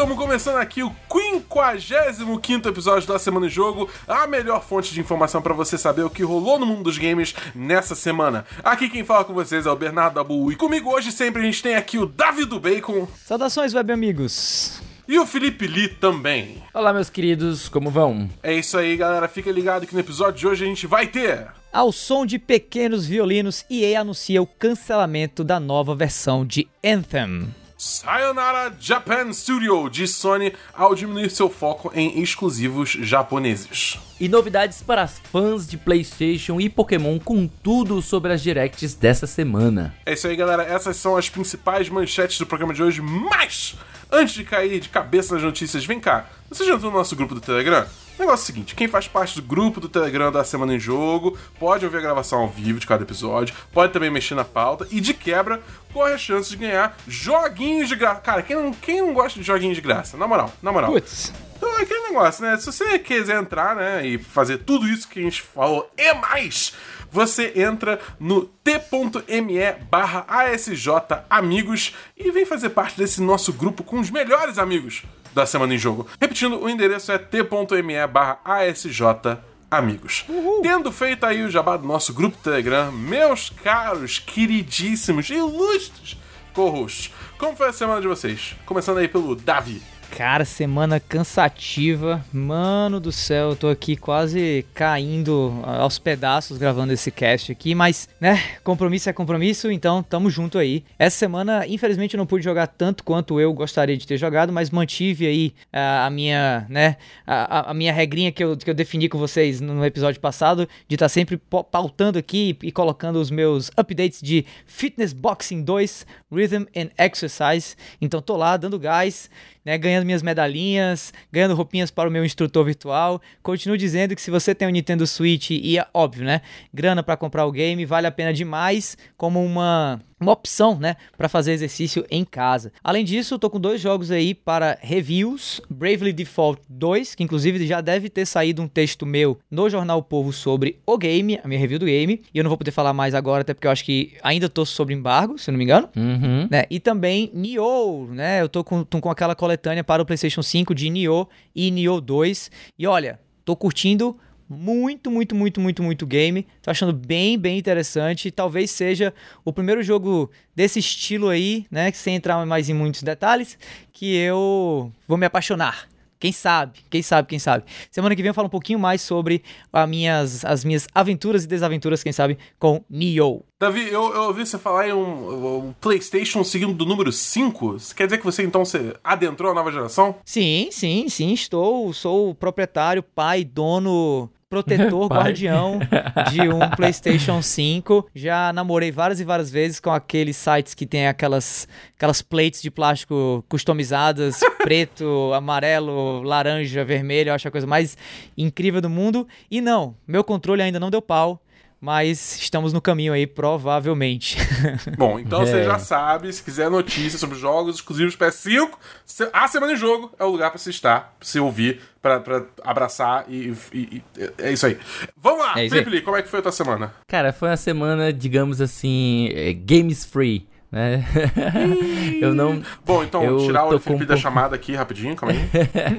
Estamos começando aqui o 55 episódio da Semana em Jogo, a melhor fonte de informação para você saber o que rolou no mundo dos games nessa semana. Aqui quem fala com vocês é o Bernardo Abu e comigo hoje sempre a gente tem aqui o Davi do Bacon. Saudações, web amigos. E o Felipe Lee também. Olá, meus queridos, como vão? É isso aí, galera. Fica ligado que no episódio de hoje a gente vai ter. Ao som de pequenos violinos, EA anuncia o cancelamento da nova versão de Anthem. Sayonara Japan Studio de Sony ao diminuir seu foco em exclusivos japoneses. E novidades para fãs de PlayStation e Pokémon com tudo sobre as directs dessa semana. É isso aí, galera. Essas são as principais manchetes do programa de hoje. Mas, antes de cair de cabeça nas notícias, vem cá. Você já entrou no nosso grupo do Telegram? Negócio é o seguinte, quem faz parte do grupo do Telegram da Semana em Jogo pode ouvir a gravação ao vivo de cada episódio, pode também mexer na pauta e de quebra corre a chance de ganhar joguinhos de graça. Cara, quem não, quem não gosta de joguinhos de graça? Na moral, na moral. Putz. Então é aquele negócio, né? Se você quiser entrar, né, e fazer tudo isso que a gente falou e mais, você entra no t.me barra ASJ Amigos e vem fazer parte desse nosso grupo com os melhores amigos da Semana em Jogo. Repetindo, o endereço é t.me barra ASJ Amigos. Tendo feito aí o jabá do nosso grupo Telegram, meus caros, queridíssimos, ilustres co-hosts, como foi a semana de vocês? Começando aí pelo Davi. Cara, semana cansativa. Mano do céu, eu tô aqui quase caindo aos pedaços gravando esse cast aqui, mas, né, compromisso é compromisso, então tamo junto aí. Essa semana, infelizmente, eu não pude jogar tanto quanto eu gostaria de ter jogado, mas mantive aí a, a minha, né, a, a, minha regrinha que eu, que eu defini com vocês no episódio passado, de estar tá sempre pautando aqui e, e colocando os meus updates de Fitness Boxing 2, Rhythm and Exercise. Então tô lá dando gás né, ganhando minhas medalhinhas, ganhando roupinhas para o meu instrutor virtual. Continuo dizendo que se você tem um Nintendo Switch e, é óbvio, né, grana para comprar o game, vale a pena demais como uma uma opção, né, para fazer exercício em casa. Além disso, eu tô com dois jogos aí para reviews, Bravely Default 2, que inclusive já deve ter saído um texto meu no Jornal Povo sobre o game, a minha review do game, e eu não vou poder falar mais agora, até porque eu acho que ainda tô sob embargo, se eu não me engano, uhum. né, e também Nioh, né, eu tô com, tô com aquela coletânea para o PlayStation 5 de Nioh e Nioh 2, e olha, tô curtindo muito, muito, muito, muito, muito game. Tô achando bem, bem interessante. Talvez seja o primeiro jogo desse estilo aí, né? Sem entrar mais em muitos detalhes, que eu vou me apaixonar. Quem sabe, quem sabe, quem sabe. Semana que vem eu falo um pouquinho mais sobre as minhas, as minhas aventuras e desaventuras, quem sabe, com Nioh. Davi, eu, eu ouvi você falar em um, um, PlayStation seguindo do número 5. Quer dizer que você então você adentrou a nova geração? Sim, sim, sim. Estou, sou proprietário, pai, dono protetor, guardião de um PlayStation 5. Já namorei várias e várias vezes com aqueles sites que tem aquelas, aquelas plates de plástico customizadas, preto, amarelo, laranja, vermelho. Eu acho a coisa mais incrível do mundo. E não, meu controle ainda não deu pau mas estamos no caminho aí, provavelmente. Bom, então é. você já sabe, se quiser notícias sobre jogos exclusivos PS5, a Semana em Jogo é o lugar para você estar, para você ouvir, para abraçar e, e, e, É isso aí. Vamos lá, é Felipe Lee, como é que foi a tua semana? Cara, foi uma semana, digamos assim, é, games free né? eu não. Bom, então, eu tirar o Felipe um da chamada aqui rapidinho, calma aí.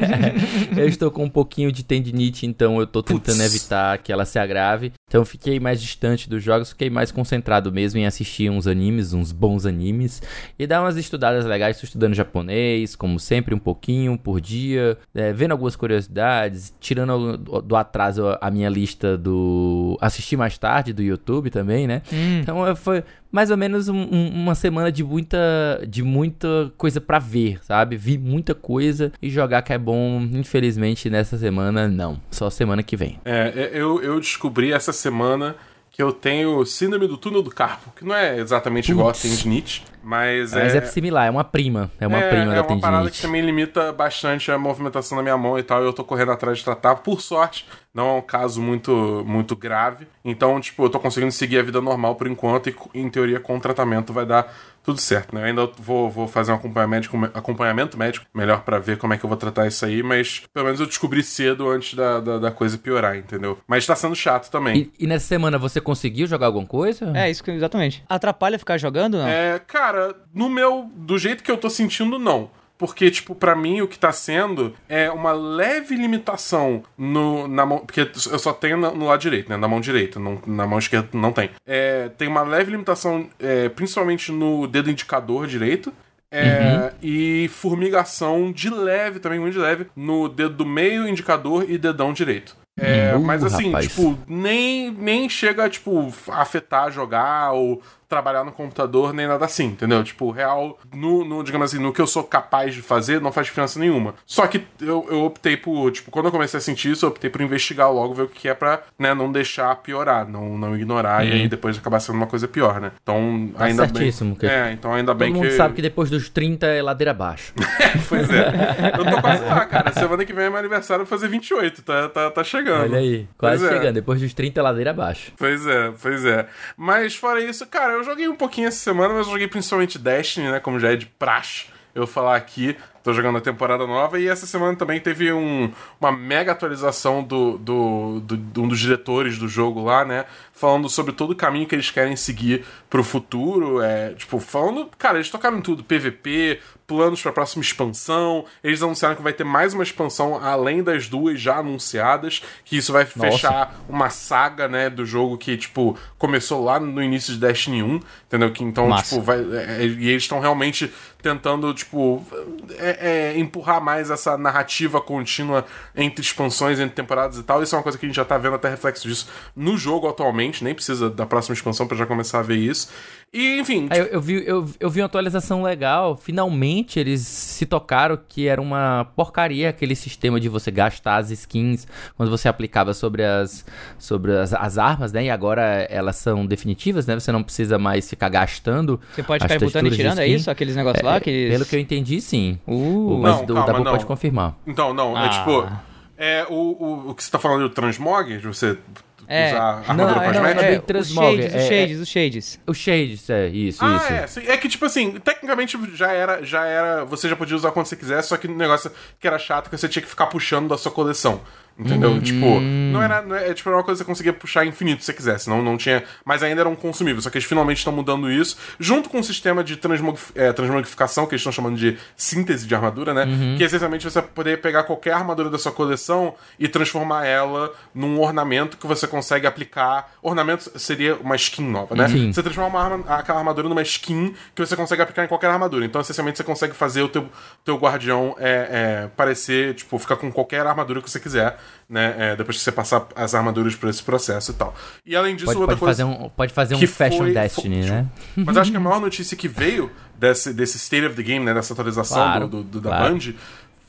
eu estou com um pouquinho de tendinite, então eu estou tentando Puts. evitar que ela se agrave. Então fiquei mais distante dos jogos, fiquei mais concentrado mesmo em assistir uns animes, uns bons animes, e dar umas estudadas legais. Estou estudando japonês, como sempre, um pouquinho por dia, é, vendo algumas curiosidades, tirando do atraso a minha lista do assistir mais tarde do YouTube também, né? Hum. Então foi mais ou menos um, um, uma semana de muita, de muita coisa para ver, sabe? Vi muita coisa e jogar que é bom, infelizmente, nessa semana não. Só semana que vem. É, eu, eu descobri essa semana que eu tenho síndrome do túnel do carpo, que não é exatamente igual a tendinite, mas, mas é... é similar, é uma prima, é uma é, prima é da tendinite. É uma parada que também limita bastante a movimentação da minha mão e tal, e eu tô correndo atrás de tratar. Por sorte, não é um caso muito, muito grave, então, tipo, eu tô conseguindo seguir a vida normal por enquanto e, em teoria, com o tratamento vai dar tudo certo, né? Eu ainda vou, vou fazer um acompanhamento, acompanhamento médico melhor para ver como é que eu vou tratar isso aí, mas pelo menos eu descobri cedo antes da, da, da coisa piorar, entendeu? Mas tá sendo chato também. E, e, nessa semana você conseguiu jogar alguma coisa? É, isso que, exatamente. Atrapalha ficar jogando, não? É, cara, no meu. Do jeito que eu tô sentindo, não. Porque, tipo, para mim o que tá sendo é uma leve limitação no, na mão. Porque eu só tenho no, no lado direito, né? Na mão direita. Não, na mão esquerda não tem. É, tem uma leve limitação, é, principalmente no dedo indicador direito. É, uhum. E formigação de leve, também muito de leve, no dedo do meio, indicador e dedão direito. É, uh, mas assim, rapaz. tipo, nem, nem chega, tipo, afetar jogar ou trabalhar no computador nem nada assim, entendeu? Tipo, real, no, no, digamos assim, no que eu sou capaz de fazer, não faz diferença nenhuma. Só que eu, eu optei por, tipo, quando eu comecei a sentir isso, eu optei por investigar logo, ver o que é pra, né, não deixar piorar, não, não ignorar uhum. e aí depois acabar sendo uma coisa pior, né? Então, tá ainda certíssimo, bem. É, então ainda bem que. Todo mundo sabe que depois dos 30 é ladeira abaixo. pois é. Eu tô quase lá, cara. Semana que vem é meu aniversário, vou fazer 28, tá, tá, tá chegando. Olha aí, quase pois é. chegando. É. Depois dos 30 é ladeira abaixo. Pois é, pois é. Mas fora isso, cara, eu joguei um pouquinho essa semana, mas eu joguei principalmente Destiny, né? Como já é de praxe eu falar aqui. Tô jogando a temporada nova e essa semana também teve um, uma mega atualização do, do, do, de um dos diretores do jogo lá, né? Falando sobre todo o caminho que eles querem seguir pro futuro. É, tipo, falando. Cara, eles tocaram em tudo: PVP, planos para a próxima expansão. Eles anunciaram que vai ter mais uma expansão além das duas já anunciadas, que isso vai Nossa. fechar uma saga, né, do jogo que tipo começou lá no início de Destiny 1, entendeu? Que então Massa. tipo vai é, e eles estão realmente tentando tipo é, é, empurrar mais essa narrativa contínua entre expansões, entre temporadas e tal. Isso é uma coisa que a gente já tá vendo até reflexo disso no jogo atualmente, nem precisa da próxima expansão para já começar a ver isso. E, enfim. Tipo... Eu, eu, vi, eu, eu vi uma atualização legal. Finalmente eles se tocaram que era uma porcaria aquele sistema de você gastar as skins quando você aplicava sobre as, sobre as, as armas, né? E agora elas são definitivas, né? Você não precisa mais ficar gastando. Você pode ficar botando e tirando, é isso? Aqueles negócios é, lá? Aqueles... Pelo que eu entendi, sim. Uh, mas não, o calma, Dabu pode confirmar. Então, não, é ah. é tipo. É, o, o, o que você tá falando do transmog, de você é, usar armadura não, cosmética? É, é, os shades, os shades, os shades. Os shades, é, isso, ah, isso. É, é que, tipo assim, tecnicamente já era, já era. Você já podia usar quando você quisesse, só que o negócio que era chato que você tinha que ficar puxando da sua coleção. Entendeu? Uhum. Tipo, não era, não é, tipo, era uma coisa que você conseguia puxar infinito se você quisesse. Não, não tinha. Mas ainda era um consumível. Só que eles finalmente estão mudando isso, junto com o sistema de transmogif é, transmogrificação, que eles estão chamando de síntese de armadura, né? Uhum. Que é essencialmente você poder pegar qualquer armadura da sua coleção e transformar ela num ornamento que você consegue aplicar. Ornamento seria uma skin nova, né? Sim. Você transforma arma, aquela armadura numa skin que você consegue aplicar em qualquer armadura. Então, essencialmente, você consegue fazer o teu, teu guardião é, é, parecer, tipo, ficar com qualquer armadura que você quiser né? É, depois que você passar as armaduras por esse processo e tal. E além disso, pode, outra pode coisa. Fazer um, pode fazer um Fashion foi, Destiny, foi, né? Mas acho que a maior notícia que veio desse, desse State of the Game, né? Dessa atualização claro, do, do, da claro. Band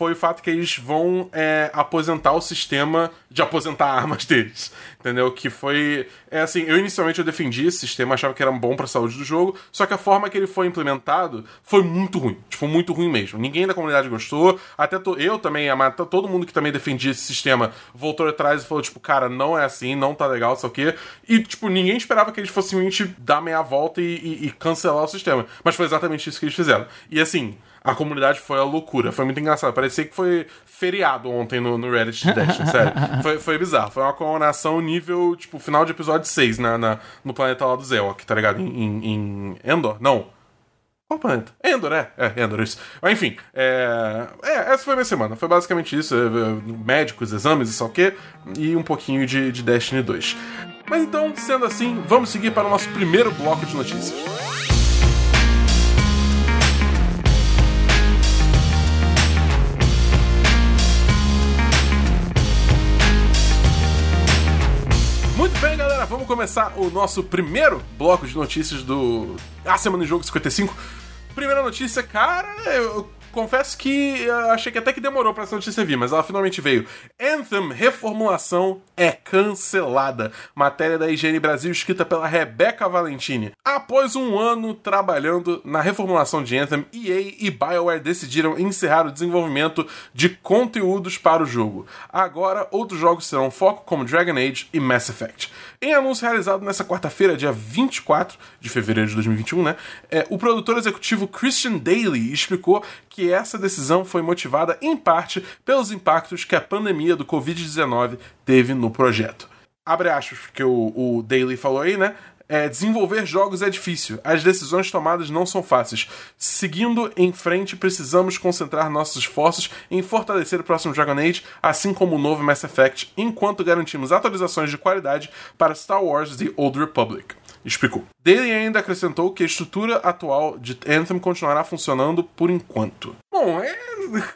foi o fato que eles vão é, aposentar o sistema de aposentar armas deles. Entendeu? Que foi. É assim, eu inicialmente eu defendi esse sistema, achava que era bom pra saúde do jogo, só que a forma que ele foi implementado foi muito ruim. Tipo, muito ruim mesmo. Ninguém da comunidade gostou. Até to, eu também, a, todo mundo que também defendia esse sistema voltou atrás e falou, tipo, cara, não é assim, não tá legal, sei o quê. E, tipo, ninguém esperava que eles fossem dar meia volta e, e, e cancelar o sistema. Mas foi exatamente isso que eles fizeram. E assim a comunidade foi a loucura. Foi muito engraçado. Parecia que foi feriado ontem no, no Reddit de Destiny, sério. Foi, foi bizarro. Foi uma comemoração nível, tipo, final de episódio 6 na, na no planeta lá do Zewok, tá ligado? Em, em, em Endor? Não. Qual planeta? Endor, é. É, Endor, isso. Mas, enfim, é... é... essa foi a minha semana. Foi basicamente isso. É, é, médicos, exames e só o quê. E um pouquinho de, de Destiny 2. Mas então, sendo assim, vamos seguir para o nosso primeiro bloco de notícias. Vamos começar o nosso primeiro bloco de notícias do A Semana em Jogo 55. Primeira notícia, cara, eu confesso que uh, achei que até que demorou pra essa notícia vir, mas ela finalmente veio. Anthem reformulação é cancelada. Matéria da IGN Brasil escrita pela Rebeca Valentini. Após um ano trabalhando na reformulação de Anthem, EA e BioWare decidiram encerrar o desenvolvimento de conteúdos para o jogo. Agora, outros jogos serão foco como Dragon Age e Mass Effect. Em anúncio realizado nessa quarta-feira, dia 24 de fevereiro de 2021, né, é, o produtor executivo Christian Daly explicou que essa decisão foi motivada em parte pelos impactos que a pandemia do Covid-19 teve no projeto. Abre aspas, que o, o Daly falou aí, né? É, desenvolver jogos é difícil, as decisões tomadas não são fáceis. Seguindo em frente, precisamos concentrar nossos esforços em fortalecer o próximo Dragon Age, assim como o novo Mass Effect, enquanto garantimos atualizações de qualidade para Star Wars The Old Republic. Explicou. Dele ainda acrescentou que a estrutura atual de Anthem continuará funcionando por enquanto. Bom, é.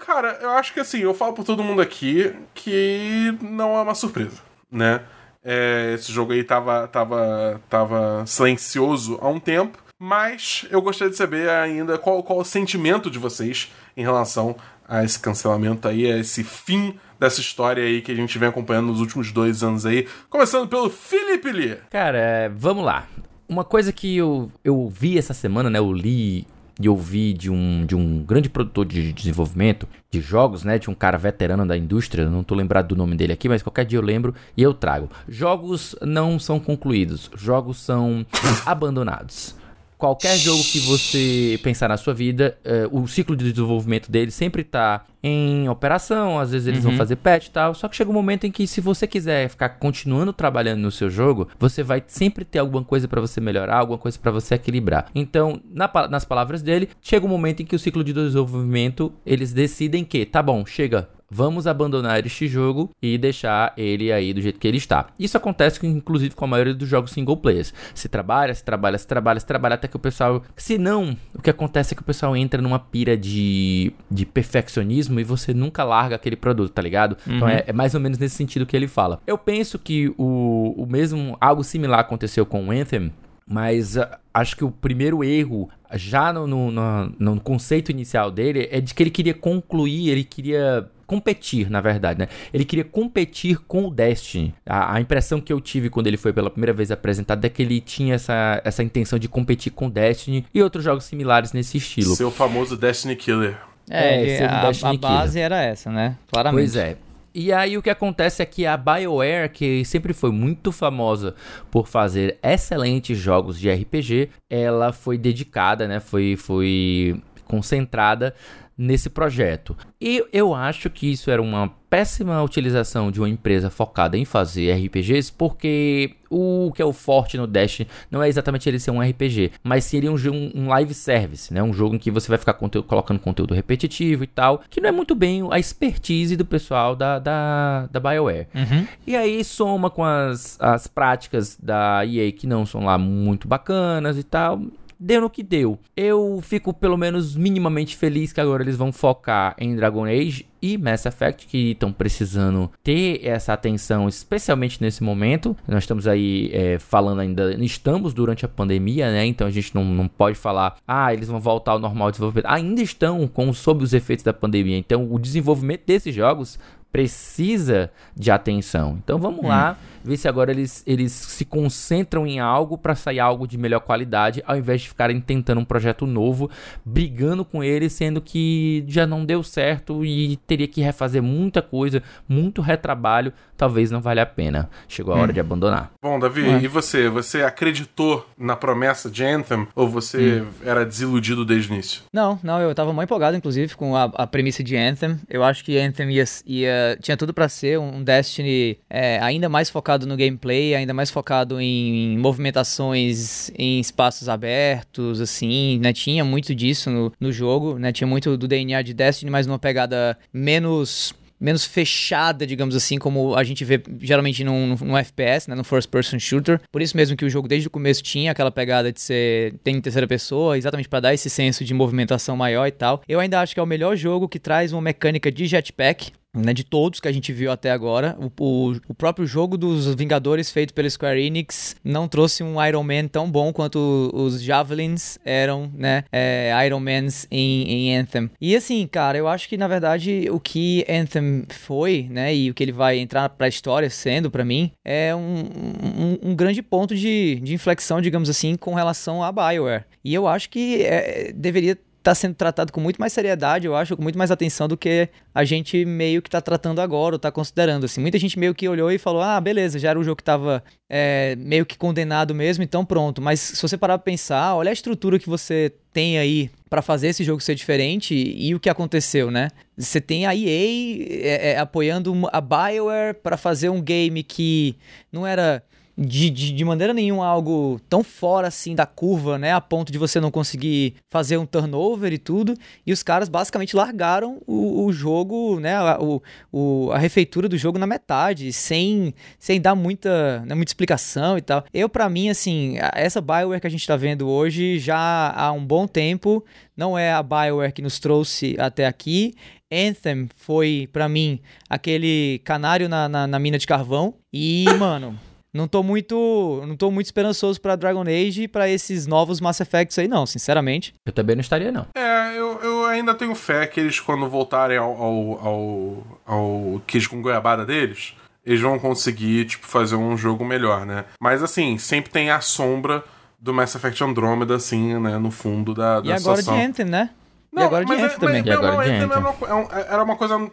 Cara, eu acho que assim, eu falo por todo mundo aqui que não é uma surpresa, né? É, esse jogo aí tava, tava, tava silencioso há um tempo, mas eu gostaria de saber ainda qual, qual o sentimento de vocês em relação a esse cancelamento aí, a esse fim dessa história aí que a gente vem acompanhando nos últimos dois anos aí. Começando pelo Felipe Lee. Cara, é, vamos lá. Uma coisa que eu, eu vi essa semana, né? Eu li e ouvi de um, de um grande produtor de desenvolvimento de jogos, né? De um cara veterano da indústria, não tô lembrado do nome dele aqui, mas qualquer dia eu lembro e eu trago. Jogos não são concluídos, jogos são abandonados. Qualquer jogo que você pensar na sua vida, uh, o ciclo de desenvolvimento dele sempre está em operação, às vezes eles uhum. vão fazer patch e tal. Só que chega um momento em que, se você quiser ficar continuando trabalhando no seu jogo, você vai sempre ter alguma coisa para você melhorar, alguma coisa para você equilibrar. Então, na, nas palavras dele, chega um momento em que o ciclo de desenvolvimento eles decidem que, tá bom, chega, vamos abandonar este jogo e deixar ele aí do jeito que ele está. Isso acontece inclusive com a maioria dos jogos single players. Se trabalha, se trabalha, se trabalha, se trabalha até que o pessoal, se não, o que acontece é que o pessoal entra numa pira de, de perfeccionismo e você nunca larga aquele produto, tá ligado? Então, uhum. Então é, é, mais ou menos nesse sentido que ele fala. Eu penso que o, o mesmo, algo similar aconteceu com o Anthem, mas uh, acho que o primeiro erro, já no, no, no, no, conceito inicial dele, é de que ele queria concluir, ele queria competir, na verdade, né? Ele queria competir com o Destiny. A, a, impressão que eu tive quando ele foi pela primeira vez apresentado é que ele tinha essa, essa intenção de competir com o Destiny e outros jogos similares nesse estilo. Seu famoso Destiny Killer. É, é a, a base era essa, né? Claramente. Pois é. E aí o que acontece é que a BioWare, que sempre foi muito famosa por fazer excelentes jogos de RPG, ela foi dedicada, né? Foi, foi concentrada nesse projeto. E eu acho que isso era uma péssima utilização de uma empresa focada em fazer RPGs, porque o que é o forte no Dash não é exatamente ele ser um RPG, mas seria um, um live service, né? Um jogo em que você vai ficar conteúdo, colocando conteúdo repetitivo e tal, que não é muito bem a expertise do pessoal da, da, da BioWare. Uhum. E aí soma com as, as práticas da EA que não são lá muito bacanas e tal deu no que deu. Eu fico pelo menos minimamente feliz que agora eles vão focar em Dragon Age e Mass Effect que estão precisando ter essa atenção, especialmente nesse momento. Nós estamos aí é, falando ainda, estamos durante a pandemia, né? Então a gente não, não pode falar, ah, eles vão voltar ao normal desenvolvimento. Ainda estão com sob os efeitos da pandemia. Então o desenvolvimento desses jogos precisa de atenção. Então vamos hum. lá ver se agora eles, eles se concentram em algo para sair algo de melhor qualidade, ao invés de ficarem tentando um projeto novo, brigando com ele, sendo que já não deu certo e teria que refazer muita coisa, muito retrabalho, talvez não valha a pena. Chegou a hora hum. de abandonar. Bom, Davi, é. e você? Você acreditou na promessa de Anthem ou você hum. era desiludido desde o início? Não, não, eu tava muito empolgado, inclusive, com a, a premissa de Anthem. Eu acho que Anthem ia, ia tinha tudo para ser um Destiny é, ainda mais focado focado no gameplay, ainda mais focado em, movimentações em espaços abertos, assim, né? Tinha muito disso no, no jogo, né? Tinha muito do DNA de Destiny, mas numa pegada menos menos fechada, digamos assim, como a gente vê geralmente num, num, FPS, né, no first person shooter. Por isso mesmo que o jogo desde o começo tinha aquela pegada de ser tem em terceira pessoa, exatamente para dar esse senso de movimentação maior e tal. Eu ainda acho que é o melhor jogo que traz uma mecânica de jetpack né, de todos que a gente viu até agora. O, o, o, próprio jogo dos Vingadores feito pela Square Enix não trouxe um Iron Man tão bom quanto os Javelins eram, né, é, Iron Mans em, em, Anthem. E assim, cara, eu acho que na verdade o que Anthem foi, né, e o que ele vai entrar pra história sendo para mim, é um, um, um, grande ponto de, de inflexão, digamos assim, com relação a BioWare. E eu acho que é, deveria está sendo tratado com muito mais seriedade, eu acho, com muito mais atenção do que a gente meio que está tratando agora, ou está considerando. Assim. Muita gente meio que olhou e falou: ah, beleza, já era um jogo que estava é, meio que condenado mesmo, então pronto. Mas se você parar para pensar, olha a estrutura que você tem aí para fazer esse jogo ser diferente e o que aconteceu, né? Você tem a EA é, é, apoiando a BioWare para fazer um game que não era de, de, de, maneira nenhuma algo tão fora assim da curva, né? A ponto de você não conseguir fazer um turnover e tudo. E os caras basicamente largaram o, o jogo, né? A, o, o, a refeitura do jogo na metade, sem, sem dar muita, né, muita explicação e tal. Eu, para mim, assim, essa Bioware que a gente tá vendo hoje já há um bom tempo. Não é a Bioware que nos trouxe até aqui. Anthem foi, para mim, aquele canário na, na, na mina de carvão. E, mano não tô muito, não tô muito esperançoso para Dragon Age e para esses novos Mass Effects aí não, sinceramente. Eu também não estaria não. É, eu, eu ainda tenho fé que eles quando voltarem ao ao, ao, ao queijo com goiabada deles, eles vão conseguir tipo fazer um jogo melhor, né? Mas assim, sempre tem a sombra do Mass Effect Andromeda assim, né, no fundo da, da E agora situação. de Anthem, né? Não, e agora de Anthem é, também. Mas, e agora não, de Anthem era uma coisa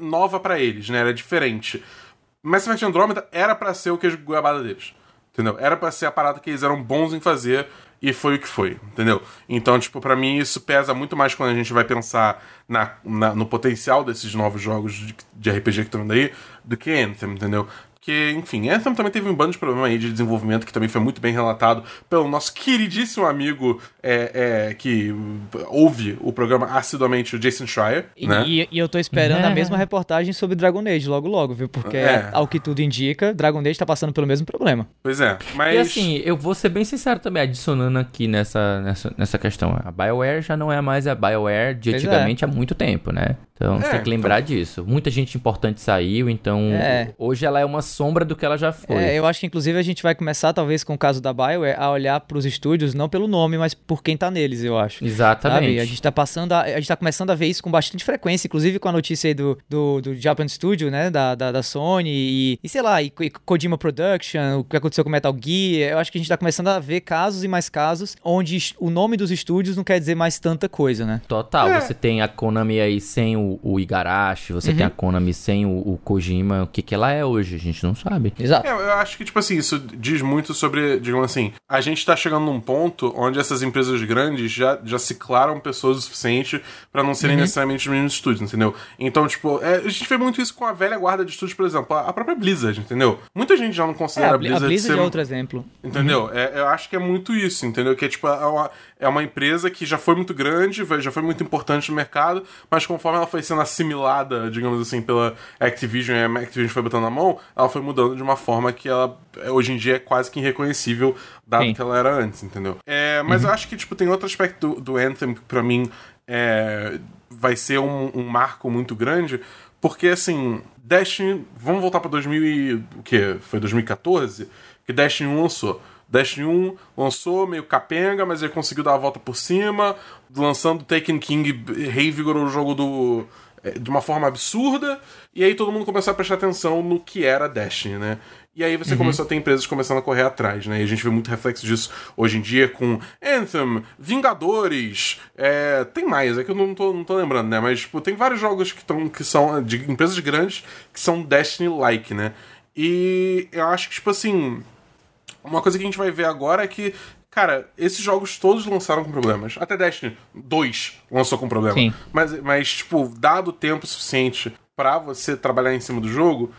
nova para eles, né? Era diferente. Mass Effect Andromeda era para ser o queijo goiabada deles. Entendeu? Era para ser a parada que eles eram bons em fazer e foi o que foi, entendeu? Então, tipo, para mim isso pesa muito mais quando a gente vai pensar na, na no potencial desses novos jogos de, de RPG que estão vindo aí do que Anthem, entendeu? Porque, enfim, Anthem também teve um bando de problema aí de desenvolvimento que também foi muito bem relatado pelo nosso queridíssimo amigo é, é, que ouve o programa assiduamente, o Jason Schreier. E, né? e, e eu tô esperando é. a mesma reportagem sobre Dragon Age logo logo, viu? Porque, é. ao que tudo indica, Dragon Age tá passando pelo mesmo problema. Pois é, mas... E assim, eu vou ser bem sincero também, adicionando aqui nessa, nessa, nessa questão. A BioWare já não é mais a BioWare de pois é. antigamente há muito tempo, né? Então, é, você tem que lembrar então... disso. Muita gente importante saiu, então é. hoje ela é uma sombra do que ela já foi. É, eu acho que inclusive a gente vai começar, talvez com o caso da BioWare, a olhar para os estúdios não pelo nome, mas por quem tá neles, eu acho. Exatamente. Sabe? A gente tá passando, a, a, gente tá começando a ver isso com bastante frequência, inclusive com a notícia aí do, do, do Japan Studio, né, da, da, da Sony e, e, sei lá, e, e, Kojima Production, o que aconteceu com Metal Gear, eu acho que a gente tá começando a ver casos e mais casos onde o nome dos estúdios não quer dizer mais tanta coisa, né? Total, é. você tem a Konami aí sem o, o Igarashi, você uhum. tem a Konami sem o, o Kojima, o que que ela é hoje, a gente não sabe. Exato. É, eu acho que, tipo assim, isso diz muito sobre, digamos assim, a gente tá chegando num ponto onde essas empresas grandes já, já ciclaram pessoas o suficiente para não serem uhum. necessariamente os mesmos estúdios, entendeu? Então, tipo, é, a gente vê muito isso com a velha guarda de estúdios, por exemplo, a, a própria Blizzard, entendeu? Muita gente já não considera é, a Blizzard. A Blizzard ser, é outro exemplo. Entendeu? Uhum. É, eu acho que é muito isso, entendeu? Que é tipo, é uma, é uma empresa que já foi muito grande, já foi muito importante no mercado, mas conforme ela foi sendo assimilada, digamos assim, pela Activision e a Activision foi botando na mão, ela foi mudando de uma forma que ela hoje em dia é quase que irreconhecível, dado Sim. que ela era antes, entendeu? É, mas uhum. eu acho que, tipo, tem outro aspecto do, do Anthem que pra mim é, vai ser um, um marco muito grande, porque, assim, Destiny... Vamos voltar pra 2000 e... o que? Foi 2014? Que Destiny 1 lançou. Destiny 1 lançou meio capenga, mas ele conseguiu dar a volta por cima, lançando Taken King revigorou o jogo do é, de uma forma absurda, e aí todo mundo começou a prestar atenção no que era Destiny, né? E aí você uhum. começou a ter empresas começando a correr atrás, né? E a gente vê muito reflexo disso hoje em dia com Anthem, Vingadores, é, tem mais, é que eu não tô, não tô lembrando, né? Mas, tipo, tem vários jogos que, tão, que são de empresas grandes que são Destiny-like, né? E eu acho que, tipo assim, uma coisa que a gente vai ver agora é que Cara, esses jogos todos lançaram com problemas. Até Destiny 2 lançou com problema. Sim. Mas, mas, tipo, dado tempo suficiente para você trabalhar em cima do jogo,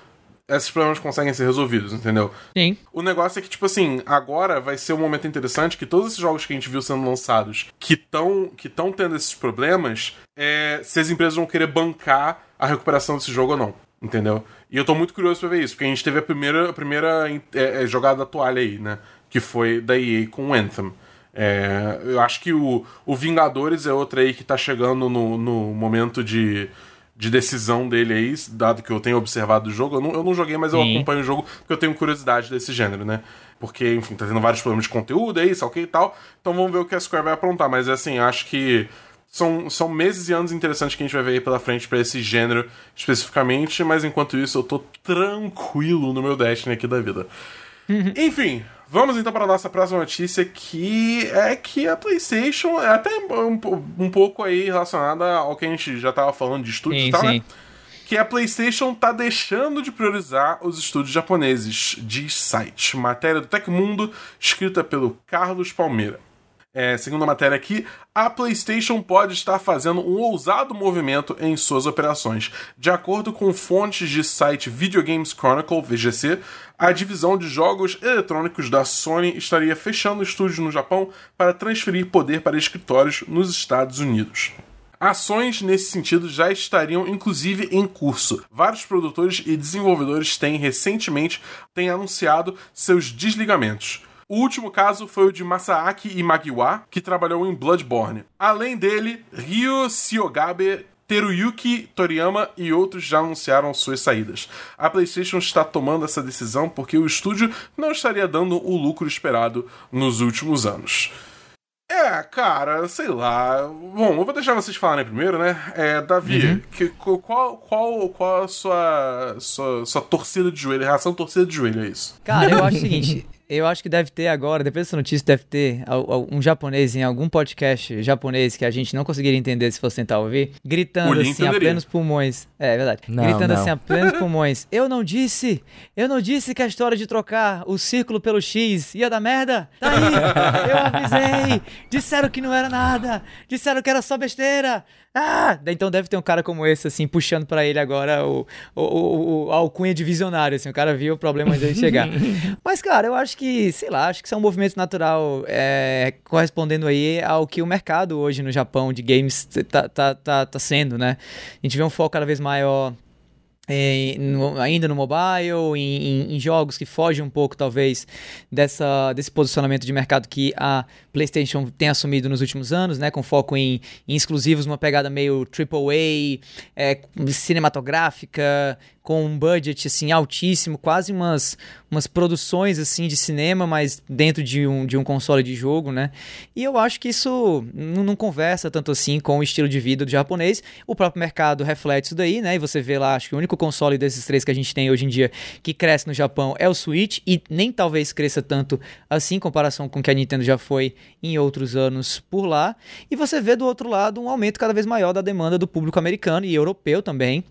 esses problemas conseguem ser resolvidos, entendeu? Sim. O negócio é que, tipo assim, agora vai ser um momento interessante que todos esses jogos que a gente viu sendo lançados que estão que tendo esses problemas, é, se as empresas vão querer bancar a recuperação desse jogo ou não. Entendeu? E eu tô muito curioso pra ver isso, porque a gente teve a primeira, a primeira é, é, jogada da toalha aí, né? que foi da EA com o Anthem. É, eu acho que o, o Vingadores é outra aí que tá chegando no, no momento de, de decisão dele aí, dado que eu tenho observado o jogo. Eu não, eu não joguei, mas eu Sim. acompanho o jogo porque eu tenho curiosidade desse gênero, né? Porque, enfim, tá tendo vários problemas de conteúdo aí, ok e tal. Então vamos ver o que a Square vai aprontar. Mas, assim, acho que são, são meses e anos interessantes que a gente vai ver aí pela frente pra esse gênero especificamente. Mas enquanto isso, eu tô tranquilo no meu Destiny aqui da vida. Enfim, vamos então para a nossa próxima notícia, que é que a PlayStation é até um, um pouco aí relacionada ao que a gente já tava falando de estúdios e Sim, tal, né? sim. Que a PlayStation tá deixando de priorizar os estúdios japoneses, diz site. Matéria do Tecmundo, escrita pelo Carlos Palmeira. É, segundo a matéria aqui, a PlayStation pode estar fazendo um ousado movimento em suas operações. De acordo com fontes de site Video Games Chronicle, VGC, a divisão de jogos eletrônicos da Sony estaria fechando estúdios no Japão para transferir poder para escritórios nos Estados Unidos. Ações nesse sentido já estariam inclusive em curso. Vários produtores e desenvolvedores têm recentemente têm anunciado seus desligamentos. O último caso foi o de Masaaki Imagiwa, que trabalhou em Bloodborne. Além dele, Ryo Shiogabe, Teruyuki Toriyama e outros já anunciaram suas saídas. A PlayStation está tomando essa decisão porque o estúdio não estaria dando o lucro esperado nos últimos anos. É, cara, sei lá. Bom, eu vou deixar vocês falarem primeiro, né? É, Davi, que- qual, qual, qual a sua, sua, sua torcida de joelho, reação torcida de joelho, é isso? Cara, eu acho o seguinte. Eu acho que deve ter agora, depois dessa notícia, deve ter um japonês em algum podcast japonês que a gente não conseguiria entender se fosse tentar ouvir, gritando assim a entenderia. plenos pulmões. É, é verdade. Não, gritando não. assim a plenos pulmões. Eu não disse, eu não disse que a história de trocar o círculo pelo X ia dar merda. Tá aí, eu avisei. Disseram que não era nada. Disseram que era só besteira. Ah! Então deve ter um cara como esse, assim, puxando pra ele agora o, o, o, o- a alcunha de visionário, assim. O cara viu o problema antes dele chegar. Mas, cara, eu acho que, sei lá, acho que isso é um movimento natural é, correspondendo aí ao que o mercado hoje no Japão de games tá, tá, tá, tá sendo, né? A gente vê um foco cada vez maior em- no- ainda no mobile, em, em- em jogos que fogem um pouco, talvez, dessa, desse posicionamento de mercado que a PlayStation tem assumido nos últimos anos, né? Com foco em, em exclusivos, uma pegada meio AAA, é, cinematográfica, com um budget assim altíssimo, quase umas, umas produções assim de cinema, mas dentro de um, de um console de jogo, né? E eu acho que isso não, conversa tanto assim com o estilo de vida do japonês. O próprio mercado reflete isso daí, né? E você vê lá, acho que o único console desses três que a gente tem hoje em dia que cresce no Japão é o Switch e nem talvez cresça tanto assim em comparação com o que a Nintendo já foi em outros anos por lá. E você vê do outro lado um aumento cada vez maior da demanda do público americano e europeu também.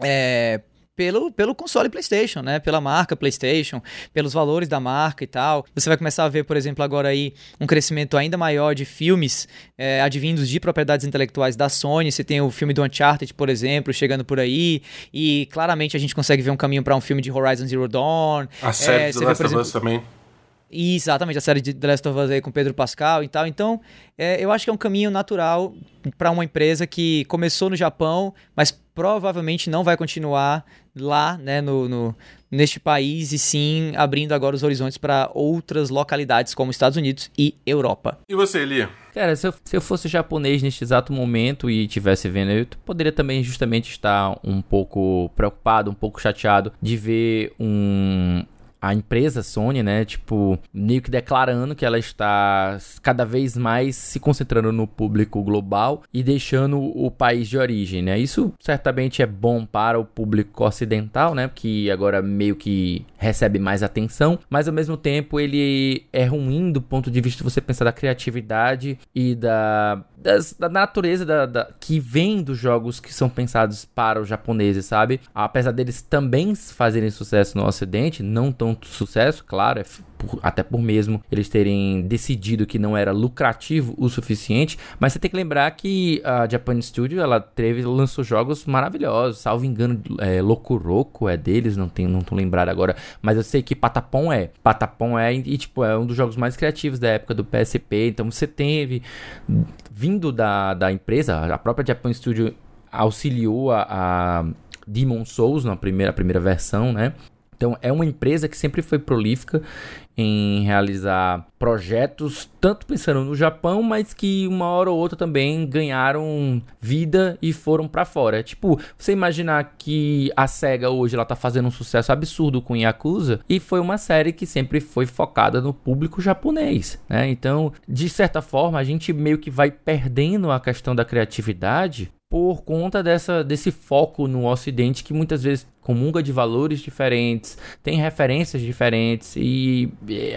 É, pelo, pelo console PlayStation, né? Pela marca PlayStation, pelos valores da marca e tal. Você vai começar a ver, por exemplo, agora aí um crescimento ainda maior de filmes é, advindos de propriedades intelectuais da Sony. Você tem o filme do Uncharted, por exemplo, chegando por aí. E claramente a gente consegue ver um caminho para um filme de Horizon Zero Dawn. A série É, The vê, Last of Us também. Exatamente, a série de The Last of Us aí com Pedro Pascal e tal. Então, é, eu acho que é um caminho natural para uma empresa que começou no Japão, mas provavelmente não vai continuar lá, né, no, no- neste país, e sim abrindo agora os horizontes para outras localidades como Estados Unidos e Europa. E você, Eli? Cara, se eu, se eu fosse japonês neste exato momento e tivesse vendo, eu poderia também justamente estar um pouco preocupado, um pouco chateado de ver um a empresa Sony, né, tipo, meio que declarando que ela está cada vez mais se concentrando no público global e deixando o país de origem, né? Isso certamente é bom para o público ocidental, né, que agora meio que recebe mais atenção, mas ao mesmo tempo ele é ruim do ponto de vista de você pensar da criatividade e da das- da natureza da, da- que vem dos jogos que são pensados para os japoneses, sabe? Apesar deles também fazerem sucesso no ocidente, não tão sucesso, claro, é por- até por mesmo eles terem decidido que não era lucrativo o suficiente, mas você tem que lembrar que a Japan Studio, ela teve, lançou jogos maravilhosos, salvo engano, é, Lokuroko é deles, não tenho, não tô lembrado agora, mas eu sei que Patapon é, Patapon é, e tipo, é um dos jogos mais criativos da época do PSP, então você teve, vindo da, da empresa, a própria Japan Studio auxiliou a, a Demon Souls na primeira, primeira versão, né? Então é uma empresa que sempre foi prolífica em realizar projetos, tanto pensando no Japão, mas que uma hora ou outra também ganharam vida e foram para fora. Tipo, você imaginar que a SEGA hoje ela tá fazendo um sucesso absurdo com Yakuza e foi uma série que sempre foi focada no público japonês, né? Então, de certa forma, a gente meio que vai perdendo a questão da criatividade por conta dessa, desse foco no Ocidente que muitas vezes comunga de valores diferentes, tem referências diferentes e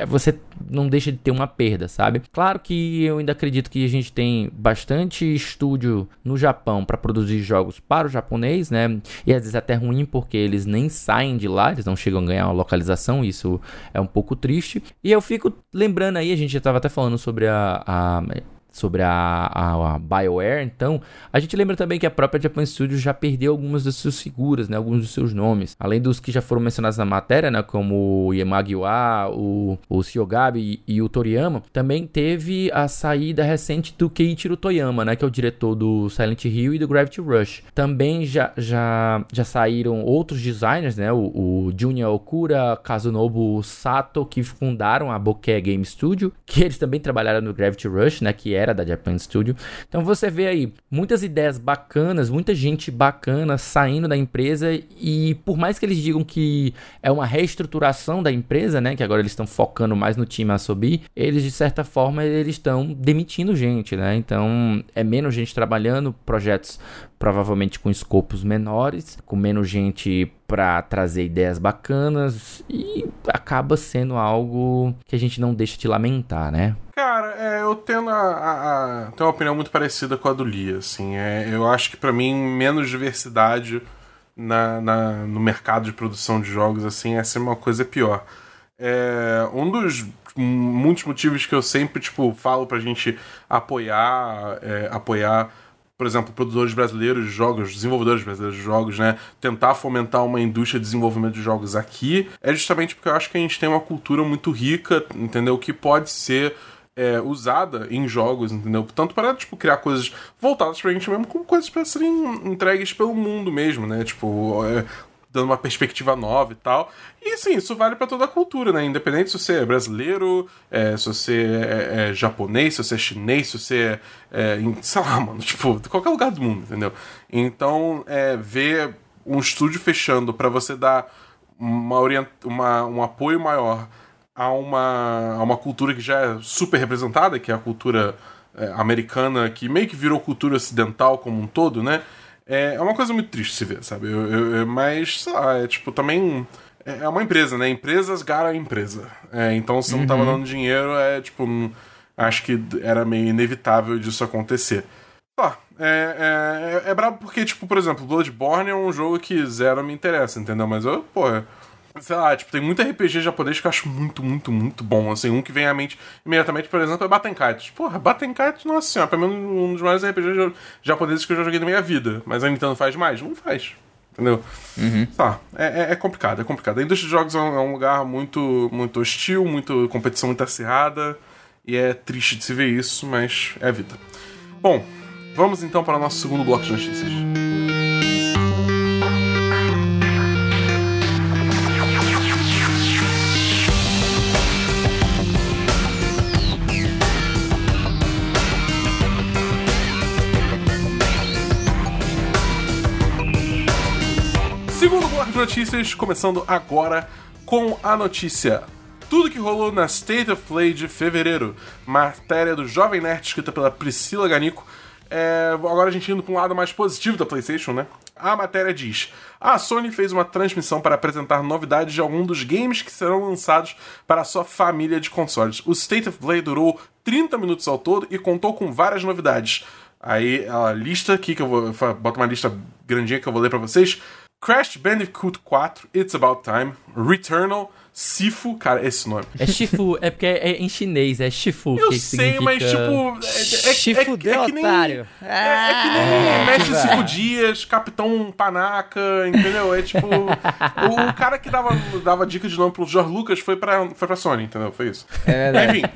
você não deixa de ter uma perda, sabe? Claro que eu ainda acredito que a gente tem bastante estúdio no Japão para produzir jogos para o japonês, né? E às vezes até ruim porque eles nem saem de lá, eles não chegam a ganhar uma localização, isso é um pouco triste. E eu fico lembrando aí, a gente já estava até falando sobre a, a sobre a, a, a, BioWare, então, a gente lembra também que a própria Japan Studios já perdeu algumas das suas figuras, né, alguns dos seus nomes, além dos que já foram mencionados na matéria, né, como o Yamagiwa, o, o Shiogabe e, e, o Toriyama, também teve a saída recente do Keiichiro Toyama, né, que é o diretor do Silent Hill e do Gravity Rush. Também já, já, já saíram outros designers, né, o, o Junya Okura, Kazunobu Sato, que fundaram a Bokeh Game Studio, que eles também trabalharam no Gravity Rush, né, que era da Japan Studio. Então você vê aí muitas ideias bacanas, muita gente bacana saindo da empresa e por mais que eles digam que é uma reestruturação da empresa, né, que agora eles estão focando mais no time Asobi, eles de certa forma eles estão demitindo gente, né? Então é menos gente trabalhando, projetos provavelmente com escopos menores, com menos gente para trazer ideias bacanas e acaba sendo algo que a gente não deixa de lamentar, né? Cara, é, eu tenho, a, a, a, tenho uma opinião muito parecida com a do Lia, assim, é, eu acho que para mim menos diversidade na, na, no mercado de produção de jogos, assim, é uma coisa pior. É, um dos muitos motivos que eu sempre, tipo, falo pra gente apoiar, é, apoiar por exemplo, produtores brasileiros de jogos, desenvolvedores brasileiros de jogos, né, tentar fomentar uma indústria de desenvolvimento de jogos aqui, é justamente porque eu acho que a gente tem uma cultura muito rica, entendeu? Que pode ser é, usada em jogos, entendeu? Tanto para, tipo, criar coisas voltadas pra gente mesmo, como coisas para serem entregues pelo mundo mesmo, né? Tipo, é, dando uma perspectiva nova e tal. E sim, isso vale para toda a cultura, né? Independente se você é brasileiro, é, se você é, é, japonês, se você é chinês, se você é, é sei lá, mano, tipo, de qualquer lugar do mundo, entendeu? Então, é, ver um estúdio fechando para você dar uma, orient... uma, um apoio maior a uma, a uma cultura que já é super representada, que é a cultura é, americana, que meio que virou cultura ocidental como um todo, né? É, é uma coisa muito triste se ver, sabe? Eu, eu, mas, sei lá, é tipo, também. É, é uma empresa, né? Empresas gara empresa. É, então, se não tava uhum. dando dinheiro, é tipo. Acho que era meio inevitável disso acontecer. Tá, é, é, é brabo porque, tipo, por exemplo, Bloodborne é um jogo que zero me interessa, entendeu? Mas eu, porra sei lá, tipo, tem muito RPG japonês que eu acho muito, muito, muito bom. Assim, um que vem à mente imediatamente, por exemplo, é Batenkite. Porra, Batenkite, nossa senhora, pra mim é um dos maiores RPGs japoneses que eu já joguei na minha vida. Mas a Nintendo faz mais? Não faz. Entendeu? Uhum. Tá, é, é, é, complicado, é complicado. A indústria de jogos é um, é um, lugar muito, muito hostil, muito competição muito acirrada. E é triste de se ver isso, mas é a vida. Bom, vamos então para o nosso segundo bloco de notícias. Notícias, começando agora com a notícia. Tudo que rolou na State of Play de fevereiro. Matéria do Jovem Nerd, escrita pela Priscila Ganico. É, agora a gente indo para um lado mais positivo da PlayStation, né? A matéria diz: a Sony fez uma transmissão para apresentar novidades de algum dos games que serão lançados para sua família de consoles. O State of Play durou 30 minutos ao todo e contou com várias novidades. Aí a lista aqui que eu vou botar uma lista grandinha que eu vou ler para vocês. Crash Bandicoot 4, It's About Time, Returnal, Sifu, cara, esse nome. É Shifu, é porque é em chinês, é Shifu. Eu que sei, significa... mas tipo. É, é, Chifudeu, é, é que nem, otário. É, é que nem Ah, Mestre que Sifu. Dias, Capitão Panaca, entendeu? É tipo. o, o cara que dava, dava dica de nome pro George Lucas foi pra, foi pra Sony, entendeu? Foi isso. É verdade. Enfim.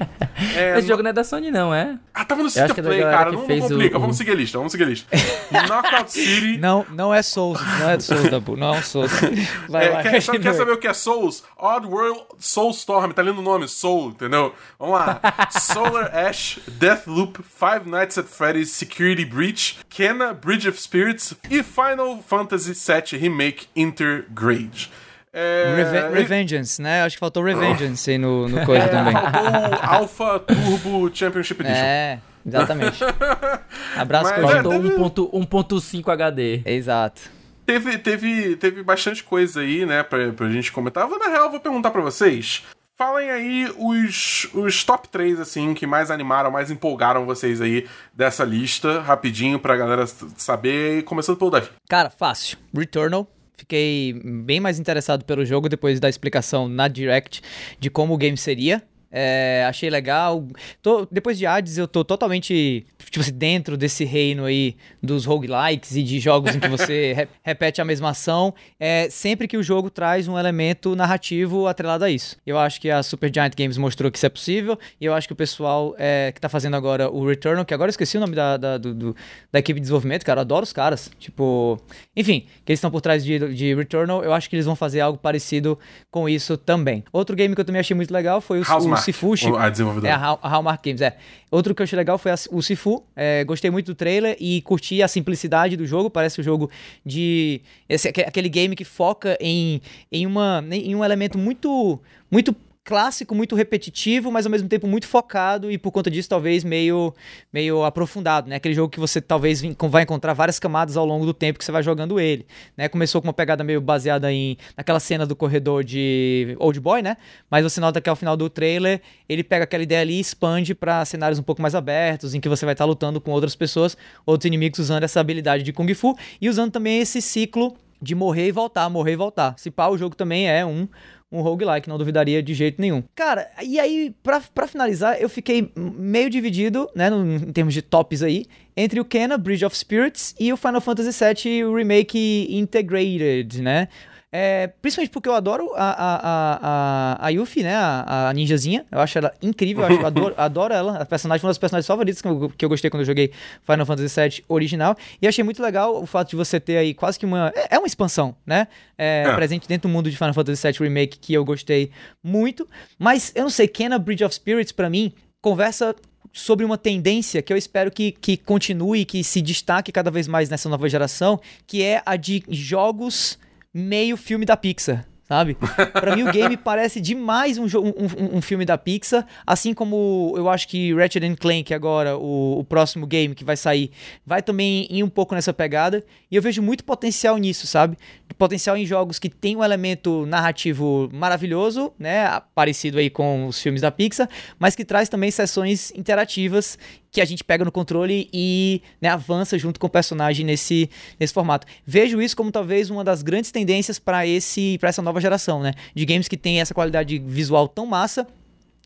é, Esse jogo não é da Sony, não, é? Ah, tava no é da Play, cara. Não, não fez o- complica. o- Vamos seguir a lista, vamos seguir a lista. Knockout City. Não, não é Souls, não é Souls, Dabu, não é um Souls. Vai É, lá, quer, sabe, quer saber o que é Souls? Odd World Soulstorm, tá lendo o nome, Soul, entendeu? Vamos lá. Solar Ash, Deathloop, Five Nights at Freddy's Security Breach, Kena, Bridge of Spirits e Final Fantasy VII Remake Intergrade. É, Reve Revengeance, né? Acho que faltou Revengeance aí no, no coisa é, também. faltou Alpha Turbo Championship Edition. É, exatamente. Abraço, Mas, é, Faltou teve- 1.5 HD. Exato. Teve, teve, teve bastante coisa aí, né, pra, pra gente comentar. Vou, na real, vou perguntar pra vocês. Falem aí os, os top 3, assim, que mais animaram, mais empolgaram vocês aí dessa lista, rapidinho, pra galera saber. Começando pelo Davi. Cara, fácil. Returnal. Fiquei bem mais interessado pelo jogo depois da explicação na Direct de como o game seria. É, achei legal. Tô- depois de Hades, eu tô totalmente tipo assim, dentro desse reino aí dos roguelikes e de jogos em que você re- repete a mesma ação, é, sempre que o jogo traz um elemento narrativo atrelado a isso. Eu acho que a Super Giant Games mostrou que isso é possível, e eu acho que o pessoal é, que tá fazendo agora o Returnal, que agora eu esqueci o nome da, da, do- do- da equipe de desenvolvimento, cara, eu adoro os caras. Tipo, enfim, que eles estão por trás de, de Returnal, eu acho que eles vão fazer algo parecido com isso também. Outro game que eu também achei muito legal foi o, o Sifushi. a desenvolvedora. É, a Hal- a Hallmark Games, é. Outro que eu achei legal foi a- o Sifu. É, gostei muito do trailer e curti a simplicidade do jogo. Parece um jogo de. Esse, aque- aquele game que foca em, em, uma, em um elemento muito. muito clássico, muito repetitivo, mas ao mesmo tempo muito focado e por conta disso talvez meio meio aprofundado, né? Aquele jogo que você talvez vai encontrar várias camadas ao longo do tempo que você vai jogando ele, né? Começou com uma pegada meio baseada em naquela cena do corredor de Old Boy, né? Mas você nota que ao final do trailer ele pega aquela ideia ali e expande para cenários um pouco mais abertos, em que você vai estar lutando com outras pessoas, outros inimigos usando essa habilidade de Kung Fu e usando também esse ciclo de morrer e voltar, morrer e voltar. Se pá, o jogo também é um um roguelike, não duvidaria de jeito nenhum. Cara, e aí, pra, pra finalizar, eu fiquei meio dividido, né, no- em termos de tops aí, entre o Kena, Bridge of Spirits, e o Final Fantasy VII Remake Integrated, né? É, principalmente porque eu adoro a, a, a, a, Yuffie, né? A, a ninjazinha. Eu acho ela incrível, eu acho, adoro, adoro ela. A personagem, uma das personagens favoritas que eu, que eu gostei quando eu joguei Final Fantasy VII original. E achei muito legal o fato de você ter aí quase que uma. É, é uma expansão, né? É, É. Presente dentro do mundo de Final Fantasy VII Remake que eu gostei muito. Mas eu não sei, Kena Bridge of Spirits, pra mim, conversa sobre uma tendência que eu espero que, que continue, que se destaque cada vez mais nessa nova geração, que é a de jogos meio filme da Pixar. Sabe? Pra mim, o game parece demais um, um, um- filme da Pixar. Assim como eu acho que Ratchet Clank, agora, o, o próximo game que vai sair, vai também ir um pouco nessa pegada. E eu vejo muito potencial nisso, sabe? Potencial em jogos que tem um elemento narrativo maravilhoso, né? Parecido aí com os filmes da Pixar, mas que traz também sessões interativas que a gente pega no controle e né, avança junto com o personagem nesse, nesse formato. Vejo isso como talvez uma das grandes tendências para esse para essa nova geração, né? De games que tem essa qualidade visual tão massa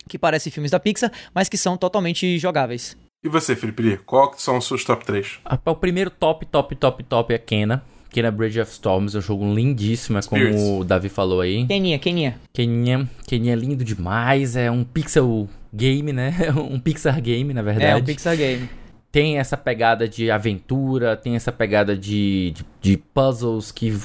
que parece filmes da Pixar, mas que são totalmente jogáveis. E você, Felipe qual que são os seus top 3? Ah, O primeiro top, top, top, top é Kena. Kena Bridge of Storms é um jogo lindíssimo, é Spirits. como o Davi falou aí. Keninha, Keninha. Keninha, Keninha é lindo demais, é um pixel game, né? Um Pixar game, na verdade. É, um Pixar game. tem essa pegada de aventura, tem essa pegada de, de, de puzzles que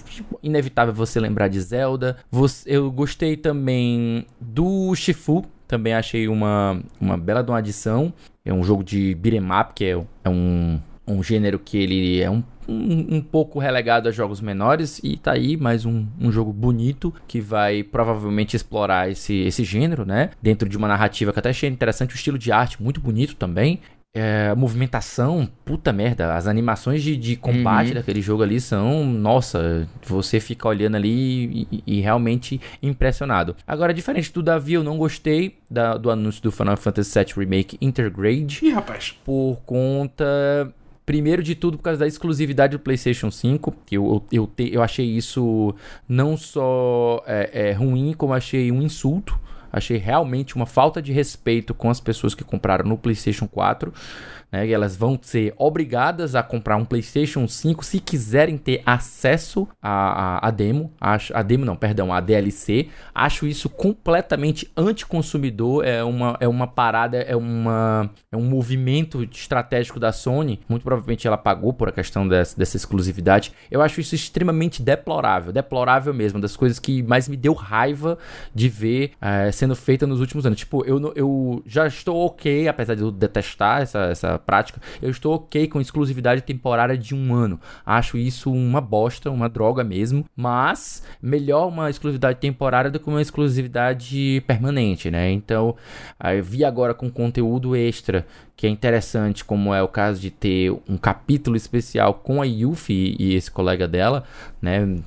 inevitável você lembrar de Zelda. Você- eu gostei também do Shifu, também achei uma, uma bela de uma adição. É um jogo de beat'em up, que é, é um, um gênero que ele é um, um, um pouco relegado a jogos menores. E tá aí mais um, um jogo bonito que vai provavelmente explorar esse, esse gênero, né? Dentro de uma narrativa que eu até achei interessante, o estilo de arte muito bonito também. É, a movimentação, puta merda, as animações de, de combate Uhum. daquele jogo ali são, nossa, você fica olhando ali e, e realmente impressionado. Agora, diferente do Davi, eu não gostei da- do anúncio do Final Fantasy VII Remake Intergrade Ih, rapaz. por conta Primeiro de tudo, por causa da exclusividade do PlayStation 5, que eu, eu, te, eu achei isso não só é, é, ruim, como achei um insulto. Achei realmente uma falta de respeito com as pessoas que compraram no PlayStation 4 né? E elas vão ser obrigadas a comprar um PlayStation 5 se quiserem ter acesso à, à demo. A demo não, perdão, a DLC. Acho isso completamente anticonsumidor. É uma, é uma parada, é, uma, é um movimento estratégico da Sony. Muito provavelmente ela pagou por a questão dessa, dessa exclusividade. Eu acho isso extremamente deplorável. Deplorável mesmo. Das coisas que mais me deu raiva de ver é, sendo feita nos últimos anos. Tipo, eu, eu já estou ok, apesar de eu detestar essa, essa prática, eu estou ok com exclusividade temporária de um ano. Acho isso uma bosta, uma droga mesmo. Mas melhor uma exclusividade temporária do que uma exclusividade permanente, né? Então, vi agora com conteúdo extra que é interessante, como é o caso de ter um capítulo especial com a Yuffie e esse colega dela, né?